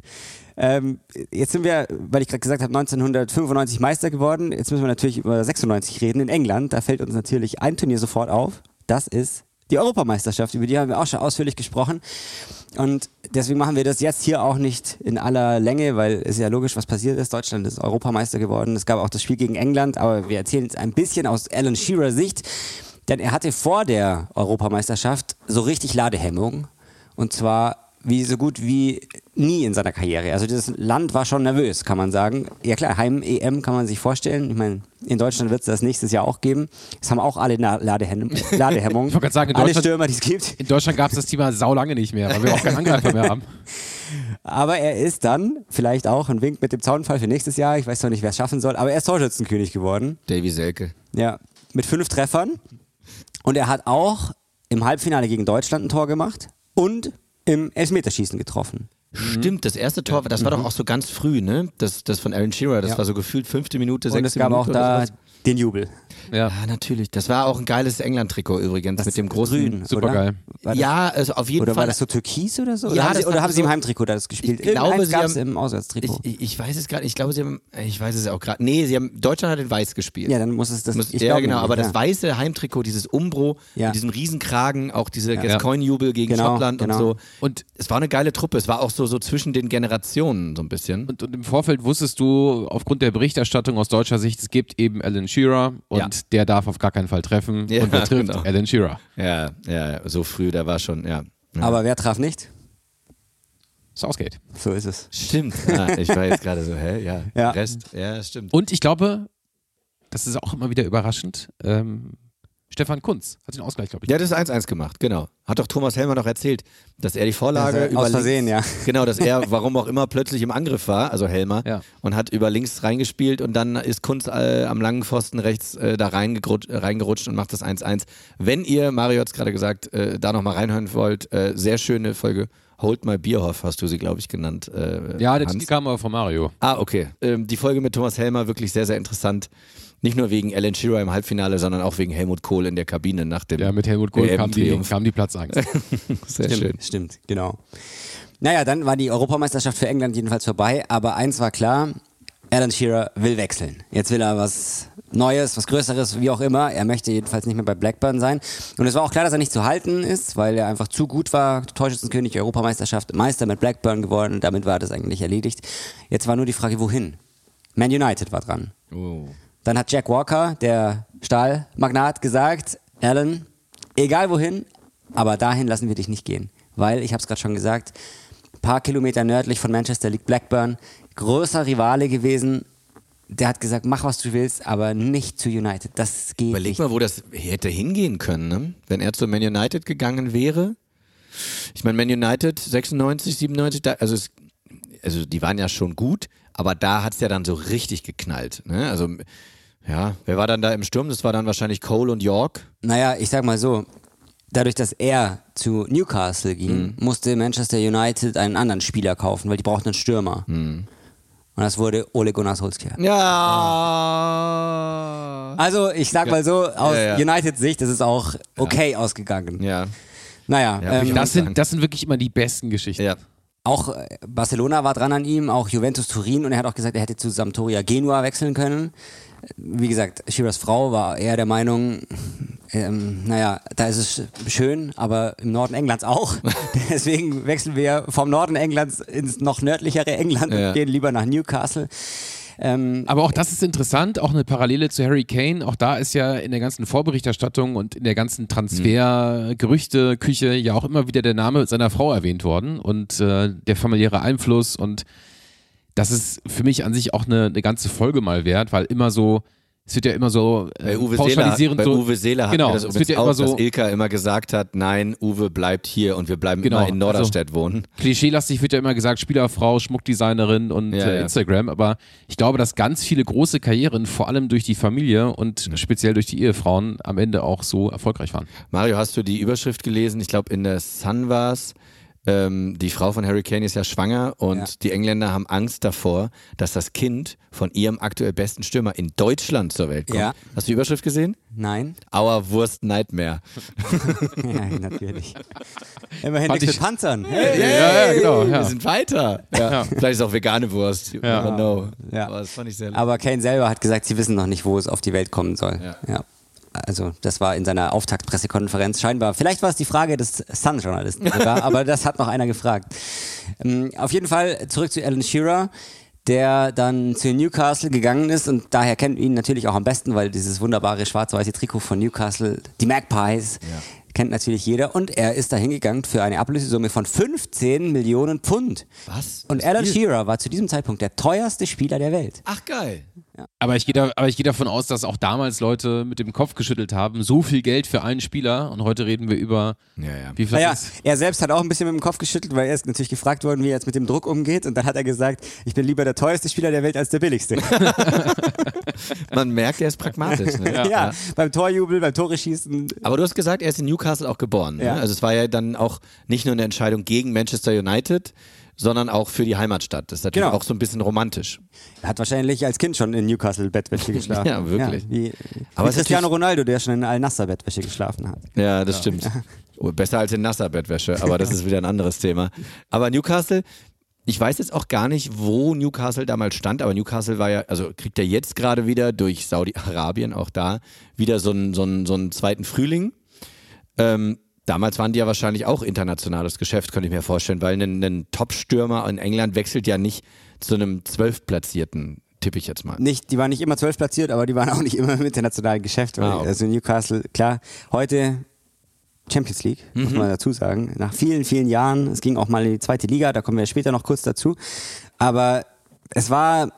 Ähm, jetzt sind wir, weil ich gerade gesagt habe, 1995 Meister geworden. Jetzt müssen wir natürlich über 96 reden in England. Da fällt uns natürlich ein Turnier sofort auf. Das ist die Europameisterschaft. Über die haben wir auch schon ausführlich gesprochen. Und deswegen machen wir das jetzt hier auch nicht in aller Länge, weil es ja logisch, was passiert ist. Deutschland ist Europameister geworden. Es gab auch das Spiel gegen England, aber wir erzählen jetzt ein bisschen aus Alan Shearer Sicht. Denn er hatte vor der Europameisterschaft so richtig Ladehemmung. Und zwar wie so gut wie nie in seiner Karriere. Also dieses Land war schon nervös, kann man sagen. Ja klar, Heim-EM kann man sich vorstellen. Ich meine, in Deutschland wird es das nächstes Jahr auch geben. Es haben auch alle Ladehem Ladehemmung. Ich wollte gerade sagen, in alle Deutschland- Stürmer, die es gibt. In Deutschland gab es das Thema saulange nicht mehr, weil wir auch keinen Angreifer mehr haben. Aber er ist dann, vielleicht auch ein Wink mit dem Zaunfall für nächstes Jahr, ich weiß noch nicht, wer es schaffen soll, aber er ist Torschützenkönig geworden. Davy Selke. Ja, mit fünf Treffern. Und er hat auch im Halbfinale gegen Deutschland ein Tor gemacht und im Elfmeterschießen getroffen. Stimmt, das erste Tor, das war doch auch so ganz früh, ne? Das, das von Alan Shearer, das Ja. war so gefühlt fünfte Minute, Und es sechste gab Minute auch da den Jubel. Ja. Ja, natürlich. Das war auch ein geiles England-Trikot übrigens Das mit dem großen. Grün, Supergeil. oder? Das, Ja, also auf jeden oder Fall. war das so türkis oder so? Ja, oder haben, das sie, oder haben sie im so- Heimtrikot das gespielt? Ich glaube, sie haben- im Auswärtstrikot. ich, ich weiß es gerade. Ich glaube, sie haben. Ich weiß es auch gerade. Nee, sie haben. Deutschland hat in Weiß gespielt. ja, dann muss es das. Muss, ja, genau, aber das ja. weiße Heimtrikot, dieses Umbro Ja. mit diesem Riesenkragen, auch diese Gascoigne-Jubel gegen Genau, Schottland genau. und so. Und Es war eine geile Truppe. Es war auch so, so zwischen den Generationen so ein bisschen. Und, und im Vorfeld wusstest du aufgrund der Berichterstattung aus deutscher Sicht, es gibt eben Alan Shearer und Ja. Der darf auf gar keinen Fall treffen. Ja, und wer trifft? genau. Alan Shearer. Ja, ja, so früh, da war schon, ja. ja. Aber wer traf nicht? Southgate. So ist es. Stimmt. Ah, ich war jetzt gerade so, hä? Ja. Ja. Rest. Ja, stimmt. Und ich glaube, das ist auch immer wieder überraschend, ähm, Stefan Kunz hat den Ausgleich, glaube ich. Ja, das ist 1-1 gemacht, genau. Hat doch Thomas Helmer noch erzählt, dass er die Vorlage Dass er über aus links, Versehen, ja. Genau, dass er, warum auch immer, plötzlich im Angriff war, also Helmer, Ja. und hat über links reingespielt und dann ist Kunz äh, am langen Pfosten rechts äh, da reingerutscht, reingerutscht und macht das 1-1. Wenn ihr, Mario hat es gerade gesagt, äh, da nochmal reinhören wollt, äh, sehr schöne Folge. Hold My Bierhoff hast du sie, glaube ich, genannt. Äh, ja, der. Titel kam aber von Mario. Ah, okay. Ähm, die Folge mit Thomas Helmer wirklich sehr, sehr interessant. Nicht nur wegen Alan Shearer im Halbfinale, sondern auch wegen Helmut Kohl in der Kabine nach dem Ja, mit Helmut Kohl kam die, kam die Platzangst. Sehr Stimmt, schön. stimmt, genau. Naja, dann war die Europameisterschaft für England jedenfalls vorbei, aber eins war klar, Alan Shearer will wechseln. Jetzt will er was Neues, was Größeres, wie auch immer. Er möchte jedenfalls nicht mehr bei Blackburn sein. Und es war auch klar, dass er nicht zu halten ist, weil er einfach zu gut war. Torschützenkönig, Europameisterschaft, Meister mit Blackburn geworden. Damit war das eigentlich erledigt. Jetzt war nur die Frage, wohin? Man United war dran. Oh. Dann hat Jack Walker, der Stahlmagnat, gesagt, Alan, egal wohin, aber dahin lassen wir dich nicht gehen. Weil, ich habe es gerade schon gesagt, paar Kilometer nördlich von Manchester liegt Blackburn, großer Rivale gewesen. Der hat gesagt, mach was du willst, aber nicht zu United. Das geht Überleg nicht. mal, wo das hätte hingehen können, ne? wenn er zu Man United gegangen wäre. Ich meine, Man United 96, 97, da, also, es, also die waren ja schon gut, aber da hat es ja dann so richtig geknallt. Ne? Also ja, wer war dann da im Sturm? Das war dann wahrscheinlich Cole und York. Naja, ich sag mal so, dadurch, dass er zu Newcastle ging, musste Manchester United einen anderen Spieler kaufen, weil die brauchten einen Stürmer. Und das wurde Ole Gunnar Solskjaer. Ja. Also, ich sag mal so, aus Ja, ja. Uniteds Sicht ist es auch okay ausgegangen. Ja. Naja, Ja, ähm, Das sind, das sind wirklich immer die besten Geschichten. Ja. Auch äh, Barcelona war dran an ihm, auch Juventus Turin und er hat auch gesagt, er hätte zu Sampdoria Genua wechseln können. Wie gesagt, Shiras Frau war eher der Meinung, ähm, naja, da ist es schön, aber im Norden Englands auch. Deswegen wechseln wir vom Norden Englands ins noch nördlichere England Ja. und gehen lieber nach Newcastle. Ähm, Aber auch das ist interessant, auch eine Parallele zu Harry Kane. Auch da ist ja in der ganzen Vorberichterstattung und in der ganzen Transfer-Gerüchte-Küche ja auch immer wieder der Name seiner Frau erwähnt worden und äh, der familiäre Einfluss. Und das ist für mich an sich auch eine, eine ganze Folge mal wert, weil immer so, es wird ja immer so Bei äh, Uwe Seeler, pauschalisierend bei so. Uwe Seeler hat genau, das es wird ja auch, immer so dass Ilka immer gesagt hat, nein, Uwe bleibt hier und wir bleiben Genau, immer in Norderstedt wohnen. klischeelastig wird ja immer gesagt, Spielerfrau, Schmuckdesignerin und Ja, äh, ja. Instagram, aber ich glaube, dass ganz viele große Karrieren, vor allem durch die Familie und speziell durch die Ehefrauen, am Ende auch so erfolgreich waren. Mario, hast du die Überschrift gelesen? Ich glaube, in der Sun war es. Ähm, die Frau von Harry Kane ist ja schwanger und Ja. die Engländer haben Angst davor, dass das Kind von ihrem aktuell besten Stürmer in Deutschland zur Welt kommt. Ja. Hast du die Überschrift gesehen? nein? Our Wurst Nightmare. Ja, natürlich. Immerhin Fand nichts ich- mit Panzern. Ja, ja, genau. Wir sind weiter. Ja. Vielleicht ist auch vegane Wurst. You Ja. never know. Ja. Aber das fand ich sehr Aber Kane selber hat gesagt, sie wissen noch nicht, wo es auf die Welt kommen soll. Ja. Also das war in seiner Auftaktpressekonferenz scheinbar. Vielleicht war es die Frage des Sun-Journalisten sogar, aber das hat noch einer gefragt. Ähm, auf jeden Fall zurück zu Alan Shearer, der dann zu Newcastle gegangen ist und daher kennt ihn natürlich auch am besten, weil dieses wunderbare schwarz-weiße Trikot von Newcastle, die Magpies, kennt natürlich jeder. Und er ist da hingegangen für eine Ablösesumme von 15 Millionen Pfund. Was? Und Alan Shearer war zu diesem Zeitpunkt der teuerste Spieler der Welt. Ach geil. Aber ich gehe da, aber ich gehe davon aus, dass auch damals Leute mit dem Kopf geschüttelt haben, so viel Geld für einen Spieler und heute reden wir über Ja, ja. wie viel Naja, er selbst hat auch ein bisschen mit dem Kopf geschüttelt, weil er ist natürlich gefragt worden, wie er jetzt mit dem Druck umgeht. Und dann hat er gesagt, ich bin lieber der teuerste Spieler der Welt als der billigste. Man merkt, er ist pragmatisch. Ne? ja, beim Torjubel, beim Tore schießen. Aber du hast gesagt, er ist in Newcastle auch geboren. Ne? Ja. Also es war ja dann auch nicht nur eine Entscheidung gegen Manchester United, sondern auch für die Heimatstadt. Das ist natürlich Genau. auch so ein bisschen romantisch. Er hat wahrscheinlich als Kind schon in Newcastle Bettwäsche geschlafen. Ja, wirklich. wie, Aber wie es ist Cristiano Ronaldo, der schon in Al-Nassr Bettwäsche geschlafen hat. Ja, das stimmt. Oh, Besser als in Nasser-Bettwäsche, aber das ist wieder ein anderes Thema. Aber Newcastle, ich weiß jetzt auch gar nicht, wo Newcastle damals stand, aber Newcastle war ja, also kriegt er jetzt gerade wieder durch Saudi-Arabien auch da wieder so einen, so einen, so einen zweiten Frühling. Ähm, damals waren die ja wahrscheinlich auch internationales Geschäft, könnte ich mir vorstellen, weil ein, ein Top-Stürmer in England wechselt ja nicht zu einem Zwölfplatzierten, tippe ich jetzt mal. Nicht, die waren nicht immer zwölf platziert, aber die waren auch nicht immer im internationalen Geschäft. weil- Ah, okay. Also Newcastle, klar, heute Champions League, muss Mhm. man dazu sagen. Nach vielen, vielen Jahren, es ging auch mal in die zweite Liga, da kommen wir später noch kurz dazu. Aber es war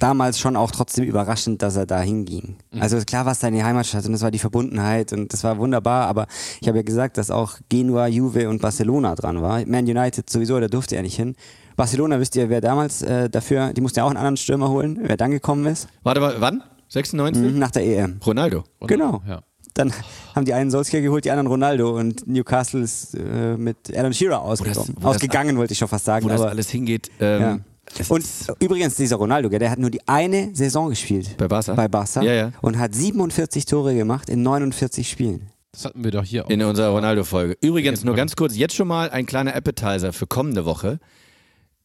damals schon auch trotzdem überraschend, dass er da hinging. Mhm. Also klar war es seine Heimatstadt und das war die Verbundenheit und das war wunderbar, aber ich habe ja gesagt, dass auch Genua, Juve und Barcelona dran war. Man United sowieso, da durfte er nicht hin. Barcelona, wisst ihr, wer damals äh, dafür, die mussten ja auch einen anderen Stürmer holen, wer dann gekommen ist? Warte mal, wann? 96? Mhm, nach der EM. Ronaldo. Genau. Ja. Dann haben die einen Solskjaer geholt, die anderen Ronaldo und Newcastle ist äh, mit Alan Shearer ausgekommen. wo das- Ausgegangen, wollte ich schon fast sagen. Wo das alles hingeht. Ähm, ja. Es Und übrigens, dieser Ronaldo, gell, der hat nur die eine Saison gespielt. Bei Barca? Bei Barca. Ja, ja. Und hat 47 Tore gemacht in 49 Spielen. Das hatten wir doch hier auch. In unserer Ronaldo-Folge. Übrigens, nur ganz kurz, jetzt schon mal ein kleiner Appetizer für kommende Woche.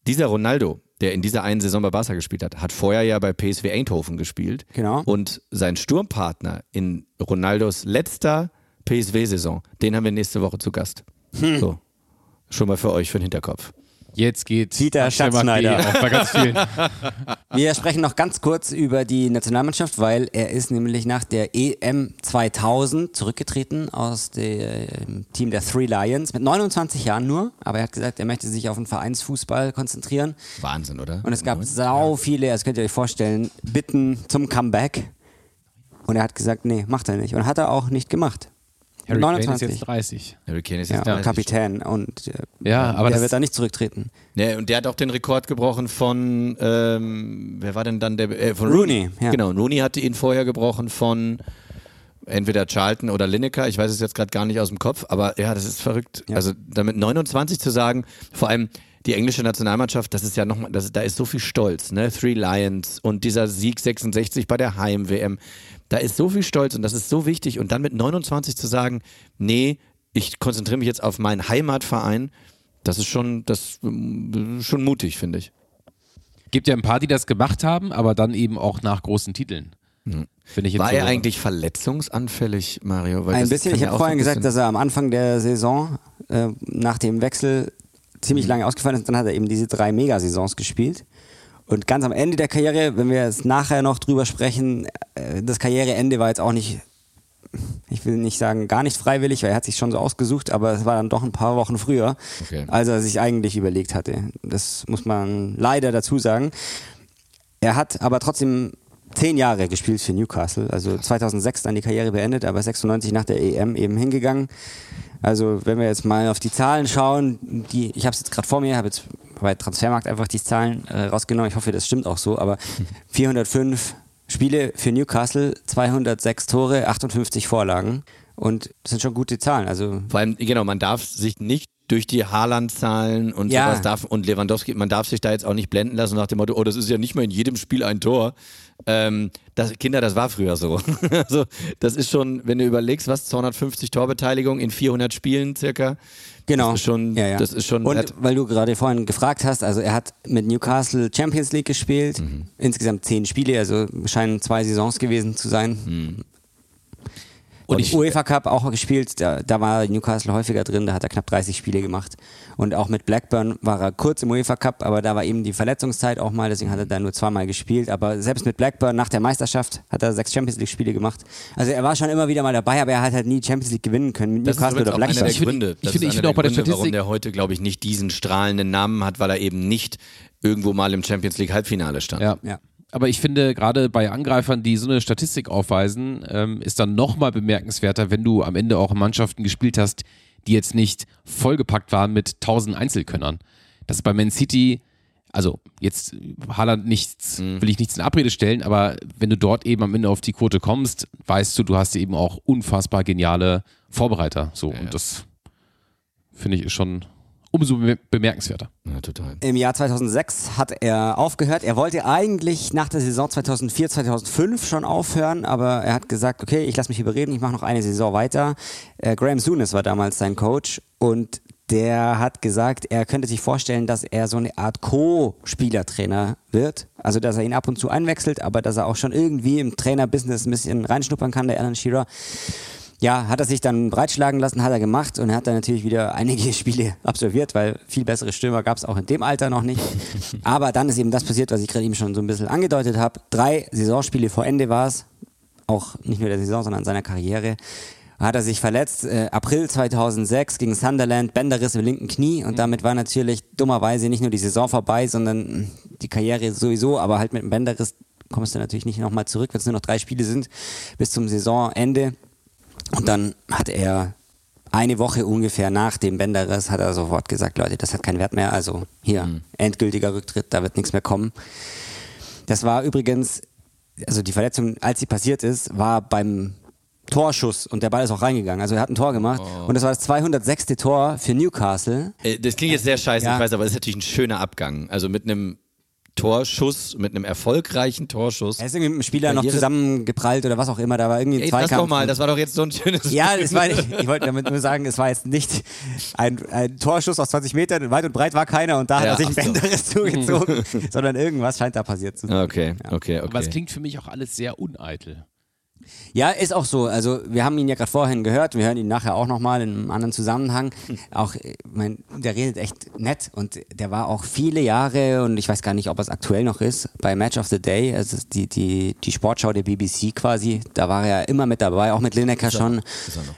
Dieser Ronaldo, der in dieser einen Saison bei Barca gespielt hat, hat vorher ja bei PSV Eindhoven gespielt. Genau. Und sein Sturmpartner in Ronaldos letzter PSW-Saison, den haben wir nächste Woche zu Gast. Hm. So. Schon mal für euch für den Hinterkopf. Jetzt geht Dieter Axel Schatzschneider. Bei ganz vielen. Wir sprechen noch ganz kurz über die Nationalmannschaft, weil er ist nämlich nach der EM 2000 zurückgetreten aus dem Team der Three Lions mit 29 Jahren nur, aber er hat gesagt, er möchte sich auf den Vereinsfußball konzentrieren Wahnsinn, oder? und es gab sau viele, das könnt ihr euch vorstellen, Bitten zum Comeback und er hat gesagt, nee, macht er nicht und hat er auch nicht gemacht. Harry Kane ist 29. jetzt 30. Harry Kane ist Ja, jetzt 30. Kapitän und äh, Ja, aber er das- wird da nicht zurücktreten. Ja, und der hat auch den Rekord gebrochen von, ähm, wer war denn dann der? Äh, von Rooney, ja. Genau, Rooney hatte ihn vorher gebrochen von entweder Charlton oder Lineker. Ich weiß es jetzt gerade gar nicht aus dem Kopf, aber ja, das ist verrückt. Ja. Also damit 29 zu sagen, vor allem die englische Nationalmannschaft, das ist ja nochmal, da ist so viel Stolz, ne? Three Lions und dieser Sieg 66 bei der Heim-WM. Da ist so viel Stolz und das ist so wichtig. Und dann mit 29 zu sagen, nee, ich konzentriere mich jetzt auf meinen Heimatverein, das ist schon, das ähm, schon mutig, finde ich. Gibt ja ein paar, die das gemacht haben, aber dann eben auch nach großen Titeln. Jetzt War so- er eigentlich verletzungsanfällig, Mario? Weil Ein bisschen. Ich habe vorhin gesagt, dass er am Anfang der Saison äh, nach dem Wechsel ziemlich lange ausgefallen ist. Dann hat er eben diese drei Megasaisons gespielt. Und ganz am Ende der Karriere, wenn wir jetzt nachher noch drüber sprechen, äh, das Karriereende war jetzt auch nicht, ich will nicht sagen gar nicht freiwillig, weil er hat sich schon so ausgesucht, aber es war dann doch ein paar Wochen früher, Okay. als er sich eigentlich überlegt hatte. Das muss man leider dazu sagen. Er hat aber trotzdem zehn Jahre gespielt für Newcastle, also 2006 dann die Karriere beendet, aber 96 nach der EM eben hingegangen. Also wenn wir jetzt mal auf die Zahlen schauen, die ich habe es jetzt gerade vor mir, habe jetzt bei Transfermarkt einfach die Zahlen äh, rausgenommen. Ich hoffe, das stimmt auch so, aber 405 Spiele für Newcastle, 206 Tore, 58 Vorlagen und das sind schon gute Zahlen. Also Vor allem, genau, man darf sich nicht durch die Haaland-Zahlen und Ja. sowas darf und Lewandowski, man darf sich da jetzt auch nicht blenden lassen nach dem Motto, oh, das ist ja nicht mehr in jedem Spiel ein Tor. Ähm, das, Kinder, das war früher so. also, das ist schon, wenn du überlegst, was 250 Torbeteiligung in 400 Spielen circa. Genau. Das ist schon, ja, ja. das ist schon. Und weil du gerade vorhin gefragt hast, also er hat mit Newcastle Champions League gespielt, Mhm. insgesamt zehn Spiele, also scheinen zwei Saisons gewesen zu sein. Mhm. Und, Und ich- UEFA Cup auch gespielt, da, da war Newcastle häufiger drin, da hat er knapp 30 Spiele gemacht. Und auch mit Blackburn war er kurz im UEFA Cup, aber da war eben die Verletzungszeit auch mal, deswegen hat er da nur zweimal gespielt. Aber selbst mit Blackburn nach der Meisterschaft hat er sechs Champions League Spiele gemacht. Also er war schon immer wieder mal dabei, aber er hat halt nie Champions League gewinnen können mit Das ist Newcastle oder auch einer der Blackburn. Ich finde- Gründe. ich Das finde- ist ich finde auch bei der Gründe, Warum Statistik- der heute, glaube ich, nicht diesen strahlenden Namen hat, weil er eben nicht irgendwo mal im Champions League Halbfinale stand. Ja. Ja. Aber ich finde, gerade bei Angreifern, die so eine Statistik aufweisen, ähm, ist dann nochmal bemerkenswerter, wenn du am Ende auch Mannschaften gespielt hast, die jetzt nicht vollgepackt waren mit tausend Einzelkönnern. Das ist bei Man City, also jetzt Haaland nichts, will ich nichts in Abrede stellen, aber wenn du dort eben am Ende auf die Quote kommst, weißt du, du hast eben auch unfassbar geniale Vorbereiter. So, und das finde ich ist schon umso bemer- bemerkenswerter. Ja, total. Im Jahr 2006 hat er aufgehört. Er wollte eigentlich nach der Saison 2004, 2005 schon aufhören, aber er hat gesagt, okay, ich lasse mich überreden, ich mache noch eine Saison weiter. Äh, Graham Souness war damals sein Coach und der hat gesagt, er könnte sich vorstellen, dass er so eine Art Co-Spielertrainer wird. Also, dass er ihn ab und zu einwechselt, aber dass er auch schon irgendwie im Trainerbusiness ein bisschen reinschnuppern kann, der Alan Shearer. Ja, hat er sich dann breitschlagen lassen, hat er gemacht und er hat dann natürlich wieder einige Spiele absolviert, weil viel bessere Stürmer gab es auch in dem Alter noch nicht. Aber dann ist eben das passiert, was ich gerade eben schon so ein bisschen angedeutet habe. Drei Saisonspiele vor Ende war es, auch nicht nur der Saison, sondern seiner Karriere. Hat er sich verletzt, äh, April 2006 gegen Sunderland, Bänderriss im linken Knie und damit war natürlich dummerweise nicht nur die Saison vorbei, sondern mh, die Karriere sowieso, aber halt mit dem Bänderriss kommst du natürlich nicht nochmal zurück, wenn es nur noch drei Spiele sind bis zum Saisonende. Und dann hat er eine Woche ungefähr nach dem Bänderriss hat er sofort gesagt, Leute, das hat keinen Wert mehr. Also hier, endgültiger Rücktritt, da wird nichts mehr kommen. Das war übrigens, also die Verletzung, als sie passiert ist, war beim Torschuss und der Ball ist auch reingegangen. Also er hat ein Tor gemacht und das war das 206. Tor für Newcastle. Äh, Das klingt jetzt sehr scheiße, Ja. ich weiß, aber es ist natürlich ein schöner Abgang. Also mit einem Torschuss, mit einem erfolgreichen Torschuss. Er ist irgendwie mit dem Spieler noch zusammengeprallt oder was auch immer. Da war irgendwie ein Ey, Zweikampf. doch mal, das war doch jetzt so ein schönes. ja, es war nicht, ich wollte damit nur sagen, es war jetzt nicht ein, ein Torschuss aus 20 Metern, weit und breit war keiner und da hat Ja, er sich ein ach so. Zugezogen, sondern irgendwas scheint da passiert zu sein. Okay, okay, Aber es okay. klingt für mich auch alles sehr uneitel. Ja, ist auch so. Also wir haben ihn ja gerade vorhin gehört, wir hören ihn nachher auch nochmal in einem anderen Zusammenhang. Auch, äh, mein, der redet echt nett und der war auch viele Jahre und ich weiß gar nicht, ob es aktuell noch ist, bei Match of the Day, also die, die, die Sportschau der BBC quasi, da war er immer mit dabei, auch mit Lineker schon.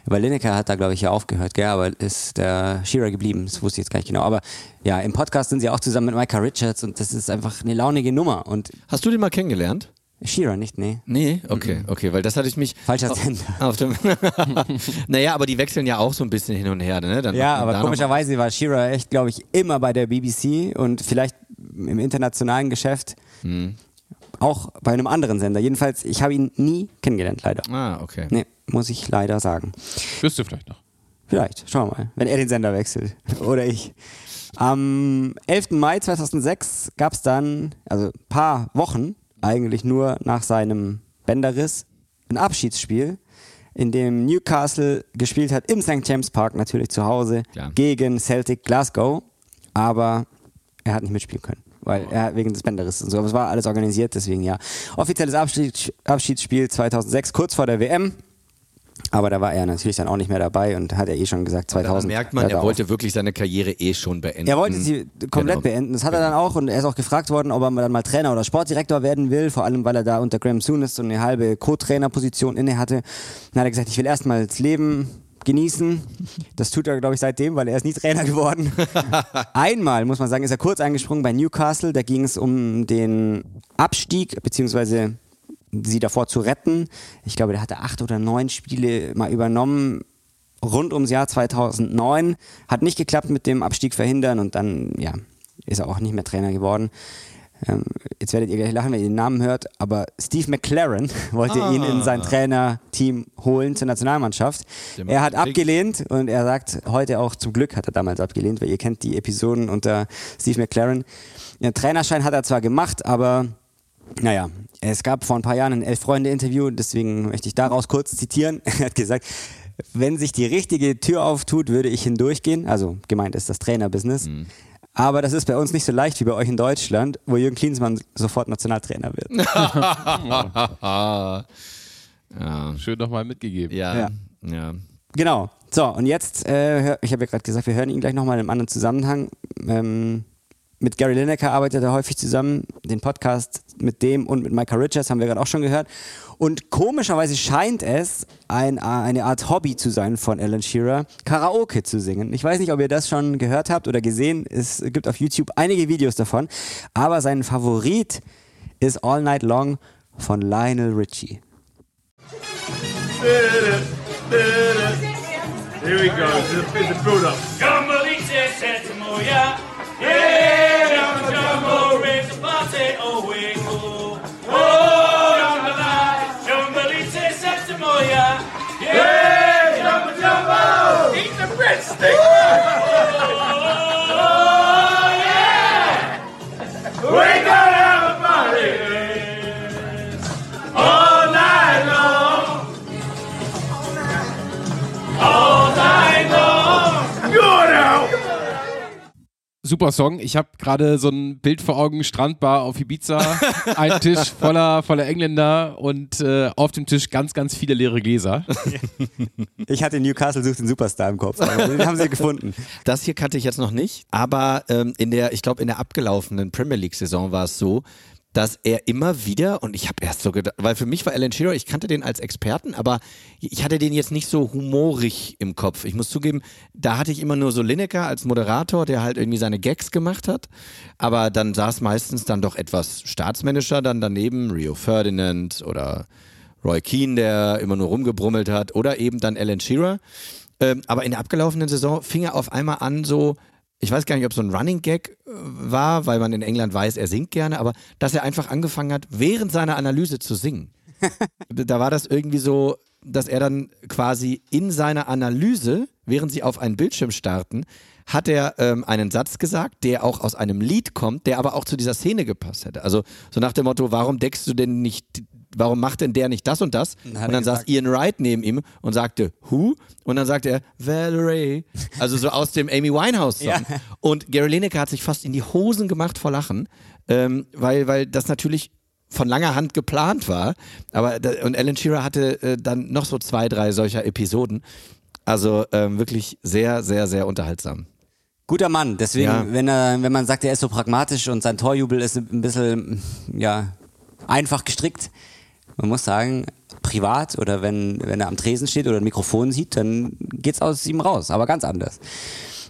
Weil Lineker hat da glaube ich ja aufgehört, gell, aber ist der Shearer geblieben, das wusste ich jetzt gar nicht genau. Aber ja, im Podcast sind sie auch zusammen mit Micah Richards und das ist einfach eine launige Nummer und Hast du den mal kennengelernt? Shearer nicht, nee. Nee, okay, okay, weil das hatte ich mich. Falscher Sender. auf dem naja, aber die wechseln ja auch so ein bisschen hin und her, ne? Dann Ja, aber komischerweise war Shearer echt, glaube ich, immer bei der BBC und vielleicht im internationalen Geschäft Hm. auch bei einem anderen Sender. Jedenfalls, ich habe ihn nie kennengelernt, leider. Ah, okay. Nee, muss ich leider sagen. Wirst du vielleicht noch. Vielleicht, schauen wir mal, wenn er den Sender wechselt. Oder ich. Am 11. Mai 2006 gab es dann, also ein paar Wochen, eigentlich nur nach seinem Bänderriss, ein Abschiedsspiel, in dem Newcastle gespielt hat, im St. James Park natürlich zu Hause, Klar. gegen Celtic Glasgow. Aber er hat nicht mitspielen können. Weil er wegen des Bänderrisses und so. Aber es war alles organisiert, deswegen ja. Offizielles Abschieds Abschiedsspiel 2006, kurz vor der WM. Aber da war er natürlich dann auch nicht mehr dabei und hat er eh schon gesagt, 2000. Dann merkt man, er wollte wirklich seine Karriere eh schon beenden. Er wollte sie komplett Genau. beenden. Das hat er dann auch und er ist auch gefragt worden, ob er dann mal Trainer oder Sportdirektor werden will, vor allem weil er da unter Graham Souness so eine halbe Co-Trainer-Position inne hatte. Dann hat er gesagt, ich will erstmal das Leben genießen. Das tut er, glaube ich, seitdem, weil er ist nie Trainer geworden. Einmal, muss man sagen, ist er kurz eingesprungen bei Newcastle. Da ging es um den Abstieg, beziehungsweise sie davor zu retten. Ich glaube, der hatte acht oder neun Spiele mal übernommen rund ums Jahr 2009. Hat nicht geklappt mit dem Abstieg verhindern und dann, ja, ist er auch nicht mehr Trainer geworden. Ähm, jetzt werdet ihr gleich lachen, wenn ihr den Namen hört, aber Steve McLaren wollte ihn in sein Trainerteam holen zur Nationalmannschaft. Er hat abgelehnt und er sagt heute auch zum Glück hat er damals abgelehnt, weil ihr kennt die Episoden unter Steve McLaren. Den Trainerschein hat er zwar gemacht, aber naja, es gab vor ein paar Jahren ein Elf-Freunde-Interview, deswegen möchte ich daraus kurz zitieren. Er hat gesagt, wenn sich die richtige Tür auftut, würde ich hindurchgehen. Also gemeint ist das Trainerbusiness. Aber das ist bei uns nicht so leicht wie bei euch in Deutschland, wo Jürgen Klinsmann sofort Nationaltrainer wird. ja, Schön nochmal mitgegeben. ja, Ja. ja. Genau. So, und jetzt, äh, ich habe ja gerade gesagt, wir hören ihn gleich nochmal in einem anderen Zusammenhang. Ähm, mit Gary Lineker arbeitet er häufig zusammen. Den Podcast mit dem und mit Micah Richards haben wir gerade auch schon gehört. Und komischerweise scheint es ein, eine Art Hobby zu sein von Alan Shearer, Karaoke zu singen. Ich weiß nicht, ob ihr das schon gehört habt oder gesehen. Es gibt auf YouTube einige Videos davon. Aber sein Favorit ist All Night Long von Lionel Richie. Here we go. It's a bit of build birthday. Super Song. Ich habe gerade so ein Bild vor Augen, Strandbar auf Ibiza, ein Tisch voller, voller Engländer und äh, auf dem Tisch ganz, ganz viele leere Gläser. Ich hatte Newcastle sucht den Superstar im Kopf. Den haben sie gefunden. Das hier kannte ich jetzt noch nicht, aber ähm, in der, ich glaube, in der abgelaufenen Premier League-Saison war es so, dass er immer wieder, und ich habe erst so gedacht, weil für mich war Alan Shearer, ich kannte den als Experten, aber ich hatte den jetzt nicht so humorig im Kopf. Ich muss zugeben, da hatte ich immer nur so Lineker als Moderator, der halt irgendwie seine Gags gemacht hat, aber dann saß meistens dann doch etwas staatsmännischer dann daneben, Rio Ferdinand oder Roy Keane, der immer nur rumgebrummelt hat, oder eben dann Alan Shearer. Ähm, aber in der abgelaufenen Saison fing er auf einmal an, so, ich weiß gar nicht, ob es so ein Running Gag äh, war, weil man in England weiß, er singt gerne, aber dass er einfach angefangen hat, während seiner Analyse zu singen. da war das irgendwie so, dass er dann quasi in seiner Analyse, während sie auf einen Bildschirm starten, hat er ähm, einen Satz gesagt, der auch aus einem Lied kommt, der aber auch zu dieser Szene gepasst hätte. Also so nach dem Motto, warum deckst du denn nicht, warum macht denn der nicht das und das? Hat und dann saß gesagt. Ian Wright neben ihm und sagte, who? Und dann sagte er, Valerie. Also so aus dem Amy Winehouse-Song. Ja. Und Gary Lineker hat sich fast in die Hosen gemacht vor Lachen, ähm, weil, weil das natürlich von langer Hand geplant war. Aber und Alan Shearer hatte äh, dann noch so zwei, drei solcher Episoden. Also ähm, wirklich sehr, sehr, sehr unterhaltsam. Guter Mann, deswegen, Ja. wenn er, wenn man sagt, er ist so pragmatisch und sein Torjubel ist ein bisschen, ja, einfach gestrickt. Man muss sagen, privat oder wenn, wenn er am Tresen steht oder ein Mikrofon sieht, dann geht's aus ihm raus, aber ganz anders.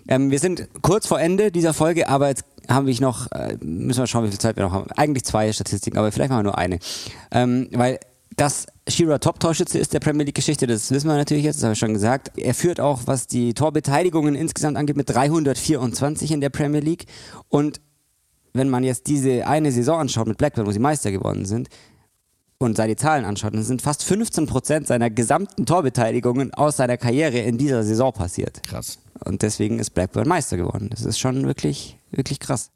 Ähm, wir sind kurz vor Ende dieser Folge, aber jetzt haben wir noch, äh, müssen wir schauen, wie viel Zeit wir noch haben. Eigentlich zwei Statistiken, aber vielleicht machen wir nur eine. Ähm, weil das Shearer Top-Torschütze ist der Premier League-Geschichte, das wissen wir natürlich jetzt, das habe ich schon gesagt. Er führt auch, was die Torbeteiligungen insgesamt angeht, mit 324 in der Premier League. Und wenn man jetzt diese eine Saison anschaut mit Blackburn, wo sie Meister geworden sind, und seine Zahlen anschaut, dann sind fast 15% seiner gesamten Torbeteiligungen aus seiner Karriere in dieser Saison passiert. Krass. Und deswegen ist Blackburn Meister geworden. Das ist schon wirklich, wirklich krass.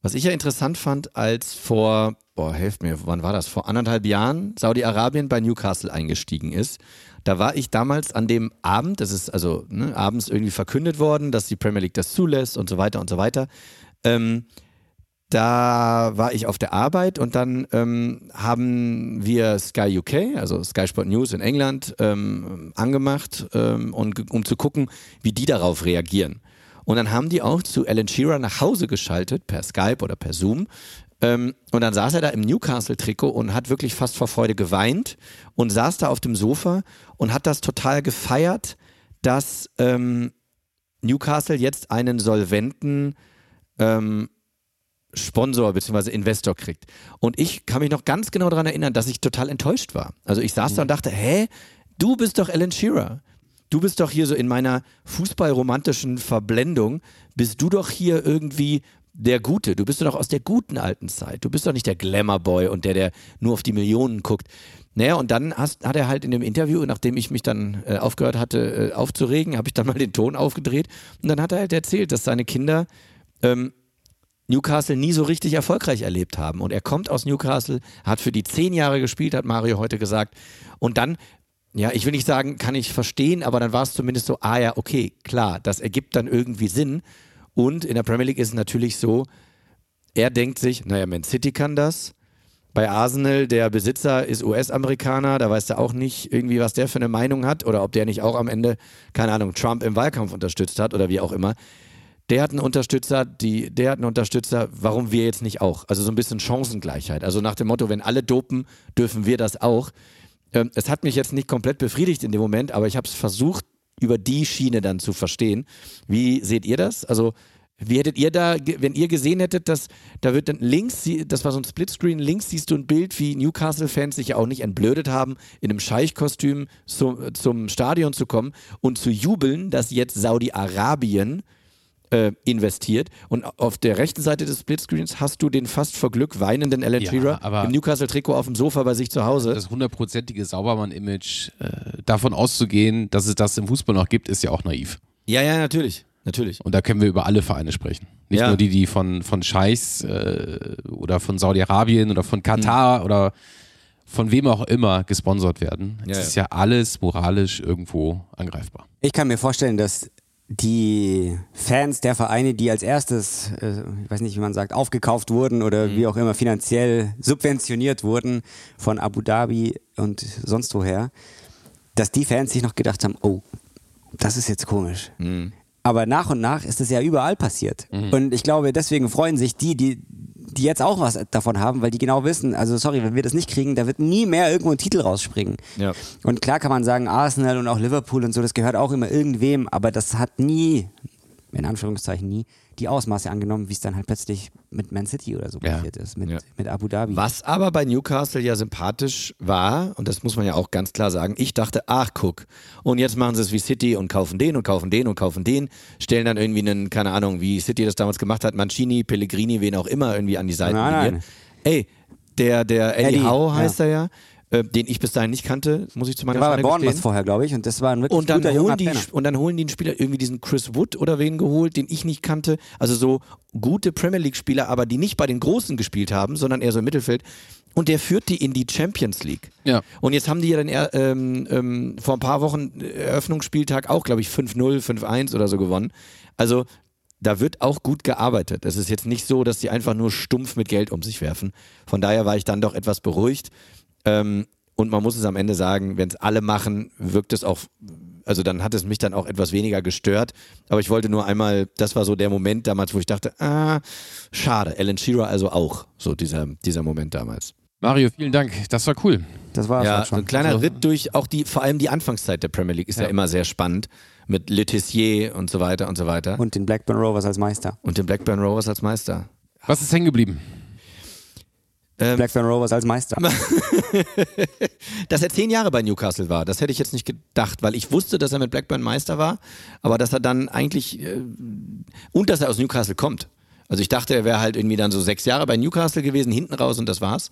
Was ich ja interessant fand, als vor, boah, helft mir, wann war das? Vor anderthalb Jahren Saudi-Arabien bei Newcastle eingestiegen ist. Da war ich damals an dem Abend, das ist also ne, abends irgendwie verkündet worden, dass die Premier League das zulässt und so weiter und so weiter. Ähm, da war ich auf der Arbeit und dann ähm, haben wir Sky UK, also Sky Sport News in England, ähm, angemacht, ähm, und, um zu gucken, wie die darauf reagieren. Und dann haben die auch zu Alan Shearer nach Hause geschaltet, per Skype oder per Zoom. Ähm, und dann saß er da im Newcastle-Trikot und hat wirklich fast vor Freude geweint und saß da auf dem Sofa und hat das total gefeiert, dass ähm, Newcastle jetzt einen solventen ähm, Sponsor bzw. Investor kriegt. Und ich kann mich noch ganz genau daran erinnern, dass ich total enttäuscht war. Also ich saß da und dachte, hä, du bist doch Alan Shearer. Du bist doch hier so in meiner fußballromantischen Verblendung, bist du doch hier irgendwie der Gute. Du bist doch aus der guten alten Zeit. Du bist doch nicht der Glamour-Boy und der, der nur auf die Millionen guckt. Naja, und dann hast, hat er halt in dem Interview, nachdem ich mich dann äh, aufgehört hatte äh, aufzuregen, habe ich dann mal den Ton aufgedreht und dann hat er halt erzählt, dass seine Kinder ähm, Newcastle nie so richtig erfolgreich erlebt haben. Und er kommt aus Newcastle, hat für die zehn Jahre gespielt, hat Mario heute gesagt. Und dann, ja, ich will nicht sagen, kann ich verstehen, aber dann war es zumindest so, ah ja, okay, klar, das ergibt dann irgendwie Sinn. Und in der Premier League ist es natürlich so, er denkt sich, naja, Man City kann das. Bei Arsenal, der Besitzer ist US-Amerikaner, da weiß er auch nicht irgendwie, was der für eine Meinung hat oder ob der nicht auch am Ende, keine Ahnung, Trump im Wahlkampf unterstützt hat oder wie auch immer. Der hat einen Unterstützer, die, der hat einen Unterstützer, warum wir jetzt nicht auch? Also so ein bisschen Chancengleichheit. Also nach dem Motto, wenn alle dopen, dürfen wir das auch. Ähm, es hat mich jetzt nicht komplett befriedigt in dem Moment, aber ich habe es versucht, über die Schiene dann zu verstehen. Wie seht ihr das? Also wie hättet ihr da, wenn ihr gesehen hättet, dass da wird dann links, das war so ein Splitscreen, links siehst du ein Bild, wie Newcastle-Fans sich ja auch nicht entblödet haben, in einem Scheichkostüm zum, zum Stadion zu kommen und zu jubeln, dass jetzt Saudi-Arabien äh, investiert. Und auf der rechten Seite des Splitscreens hast du den fast vor Glück weinenden Alan Ja, Shearer aber- im Newcastle-Trikot auf dem Sofa bei sich zu Hause. Das hundertprozentige Saubermann-Image, äh, davon auszugehen, dass es das im Fußball noch gibt, ist ja auch naiv. ja, ja, natürlich. Natürlich. Und da können wir über alle Vereine sprechen. Nicht Ja. nur die, die von, von Scheichs äh, oder von Saudi-Arabien oder von Katar oder von wem auch immer gesponsert werden. Es Ja, ist ja alles moralisch irgendwo angreifbar. Ich kann mir vorstellen, dass die Fans der Vereine, die als erstes, äh, ich weiß nicht, wie man sagt, aufgekauft wurden oder wie auch immer finanziell subventioniert wurden von Abu Dhabi und sonst woher, dass die Fans sich noch gedacht haben, oh, das ist jetzt komisch. Aber nach und nach ist es ja überall passiert. Und ich glaube, deswegen freuen sich die, die, die jetzt auch was davon haben, weil die genau wissen, also sorry, wenn wir das nicht kriegen, da wird nie mehr irgendwo ein Titel rausspringen. Ja. Und klar kann man sagen, Arsenal und auch Liverpool und so, das gehört auch immer irgendwem, aber das hat nie, in Anführungszeichen nie, die Ausmaße angenommen, wie es dann halt plötzlich mit Man City oder so Ja. passiert ist, mit, Ja. mit Abu Dhabi. Was aber bei Newcastle ja sympathisch war, und das muss man ja auch ganz klar sagen, ich dachte, ach guck, und jetzt machen sie es wie City und kaufen den und kaufen den und kaufen den, stellen dann irgendwie einen, keine Ahnung, wie City das damals gemacht hat, Mancini, Pellegrini, wen auch immer irgendwie an die Seitenlinie. Nein, nein. Ey, der, der Eddie, Eddie, Howe heißt ja. er ja, äh, den ich bis dahin nicht kannte, muss ich zu meiner Der war bei Bournemouth vorher, glaube ich, und das war ein wirklich Und dann, guter holen die, und dann holen die einen Spieler, irgendwie diesen Chris Wood oder wen geholt, den ich nicht kannte. Also so gute Premier League-Spieler, aber die nicht bei den Großen gespielt haben, sondern eher so im Mittelfeld. Und der führt die in die Champions League. Ja. Und jetzt haben die ja dann eher, ähm, ähm, vor ein paar Wochen Eröffnungsspieltag auch, glaube ich, 5-0, 5-1 oder so gewonnen. Also da wird auch gut gearbeitet. Es ist jetzt nicht so, dass die einfach nur stumpf mit Geld um sich werfen. Von daher war ich dann doch etwas beruhigt. Ähm, und man muss es am Ende sagen, wenn es alle machen, wirkt es auch, also dann hat es mich dann auch etwas weniger gestört. Aber ich wollte nur einmal, das war so der Moment damals, wo ich dachte, ah, schade. Alan Shearer also auch, so dieser, dieser Moment damals. Mario, vielen Dank. Das war cool. Das war Ja, schon. ein kleiner Also- Ritt durch auch die, vor allem die Anfangszeit der Premier League ist ja, Ja. immer sehr spannend. Mit Le Tissier und so weiter und so weiter. Und den Blackburn Rovers als Meister. Und den Blackburn Rovers als Meister. Was ist hängen geblieben? Ähm, Blackburn Rovers als Meister. dass er zehn Jahre bei Newcastle war, das hätte ich jetzt nicht gedacht, weil ich wusste, dass er mit Blackburn Meister war, aber dass er dann eigentlich äh, und dass er aus Newcastle kommt. Also ich dachte, er wäre halt irgendwie dann so sechs Jahre bei Newcastle gewesen, hinten raus und das war's.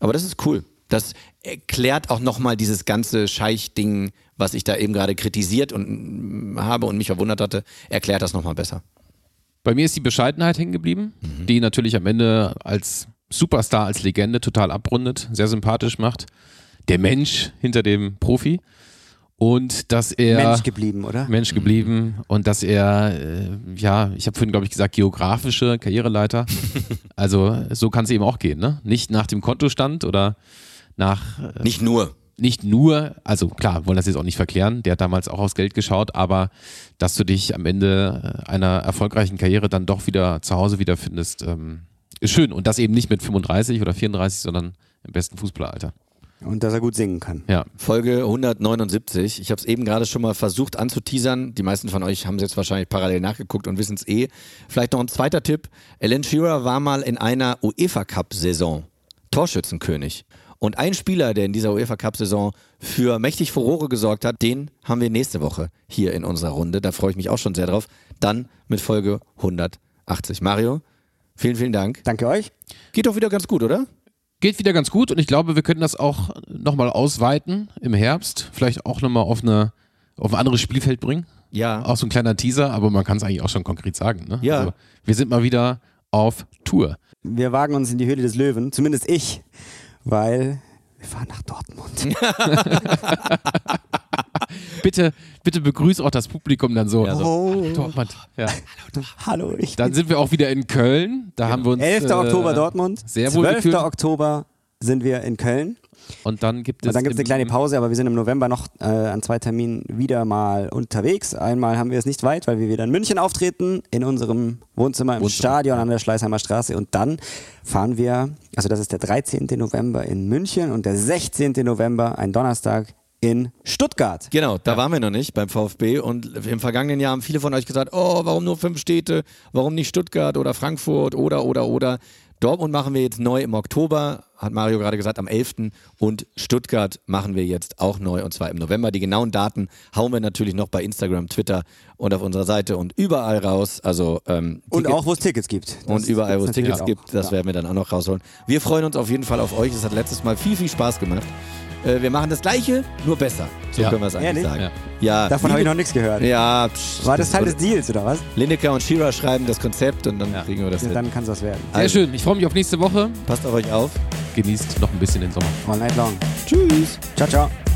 Aber das ist cool. Das erklärt auch nochmal dieses ganze Scheich-Ding, was ich da eben gerade kritisiert und mm, habe und mich verwundert hatte, erklärt das nochmal besser. Bei mir ist die Bescheidenheit hängen geblieben, die natürlich am Ende als Superstar, als Legende total abrundet, sehr sympathisch macht. Der Mensch hinter dem Profi. Und dass er. Mensch geblieben, oder? Mensch geblieben und dass er, äh, ja, ich habe vorhin, glaube ich, gesagt, geografische Karriereleiter. also so kann es eben auch gehen, ne? Nicht nach dem Kontostand oder nach äh, Nicht nur. nicht nur, also klar, wollen das jetzt auch nicht verklären, der hat damals auch aufs Geld geschaut, aber dass du dich am Ende äh, einer erfolgreichen Karriere dann doch wieder zu Hause wiederfindest, ähm, schön. Und das eben nicht mit 35 oder 34, sondern im besten Fußballeralter. Und dass er gut singen kann. Ja. Folge 179. Ich habe es eben gerade schon mal versucht anzuteasern. Die meisten von euch haben es jetzt wahrscheinlich parallel nachgeguckt und wissen es eh. Vielleicht noch ein zweiter Tipp. Alan Shearer war mal in einer UEFA Cup Saison Torschützenkönig. Und ein Spieler, der in dieser UEFA Cup Saison für mächtig Furore gesorgt hat, den haben wir nächste Woche hier in unserer Runde. Da freue ich mich auch schon sehr drauf. Dann mit Folge 180. Mario, vielen, vielen Dank. Danke euch. Geht doch wieder ganz gut, oder? Geht wieder ganz gut und ich glaube, wir können das auch nochmal ausweiten im Herbst. Vielleicht auch nochmal auf, eine, auf ein anderes Spielfeld bringen. Ja. Auch so ein kleiner Teaser, aber man kann es eigentlich auch schon konkret sagen. Ne? Ja. Also, wir sind mal wieder auf Tour. Wir wagen uns in die Höhle des Löwen, zumindest ich, weil wir fahren nach Dortmund. Bitte, bitte begrüß auch das Publikum dann so. Ja, so. Oh. Dortmund. Ja. Hallo, ich Dann sind wir auch wieder in Köln. Da haben wir uns. 11. äh, Oktober Dortmund, Sehr wohl 12. gefühlt. Oktober sind wir in Köln. Und dann gibt es. Und dann gibt es eine kleine Pause, aber wir sind im November noch äh, an zwei Terminen wieder mal unterwegs. Einmal haben wir es nicht weit, weil wir wieder in München auftreten, in unserem Wohnzimmer im Wohnzimmer, Stadion an der Schleißheimer Straße. Und dann fahren wir, also das ist der 13. November in München und der 16. November, ein Donnerstag, in Stuttgart. Genau, da waren wir noch nicht beim VfB und im vergangenen Jahr haben viele von euch gesagt, oh, warum nur fünf Städte, warum nicht Stuttgart oder Frankfurt oder, oder, oder. Dortmund machen wir jetzt neu im Oktober, hat Mario gerade gesagt, am 11. Und Stuttgart machen wir jetzt auch neu und zwar im November. Die genauen Daten hauen wir natürlich noch bei Instagram, Twitter und auf unserer Seite und überall raus. Also ähm, Und auch, wo es Tickets gibt. Das und überall, wo es Tickets auch. gibt, das Ja. werden wir dann auch noch rausholen. Wir freuen uns auf jeden Fall auf euch. Es hat letztes Mal viel, viel Spaß gemacht. Äh, wir machen das Gleiche, nur besser. So Ja. können wir es eigentlich Ehrlich? sagen. Ja. Ja. Davon habe ich noch nichts gehört. Ja, psch, War das Teil des Deals, oder was? Lineker und Shira schreiben das Konzept und dann Ja. kriegen wir das Ja, hin. dann kann es was werden. Sehr Also. schön. Ich freue mich auf nächste Woche. Passt auf euch auf. Genießt noch ein bisschen den Sommer. All night long. Tschüss. Ciao, ciao.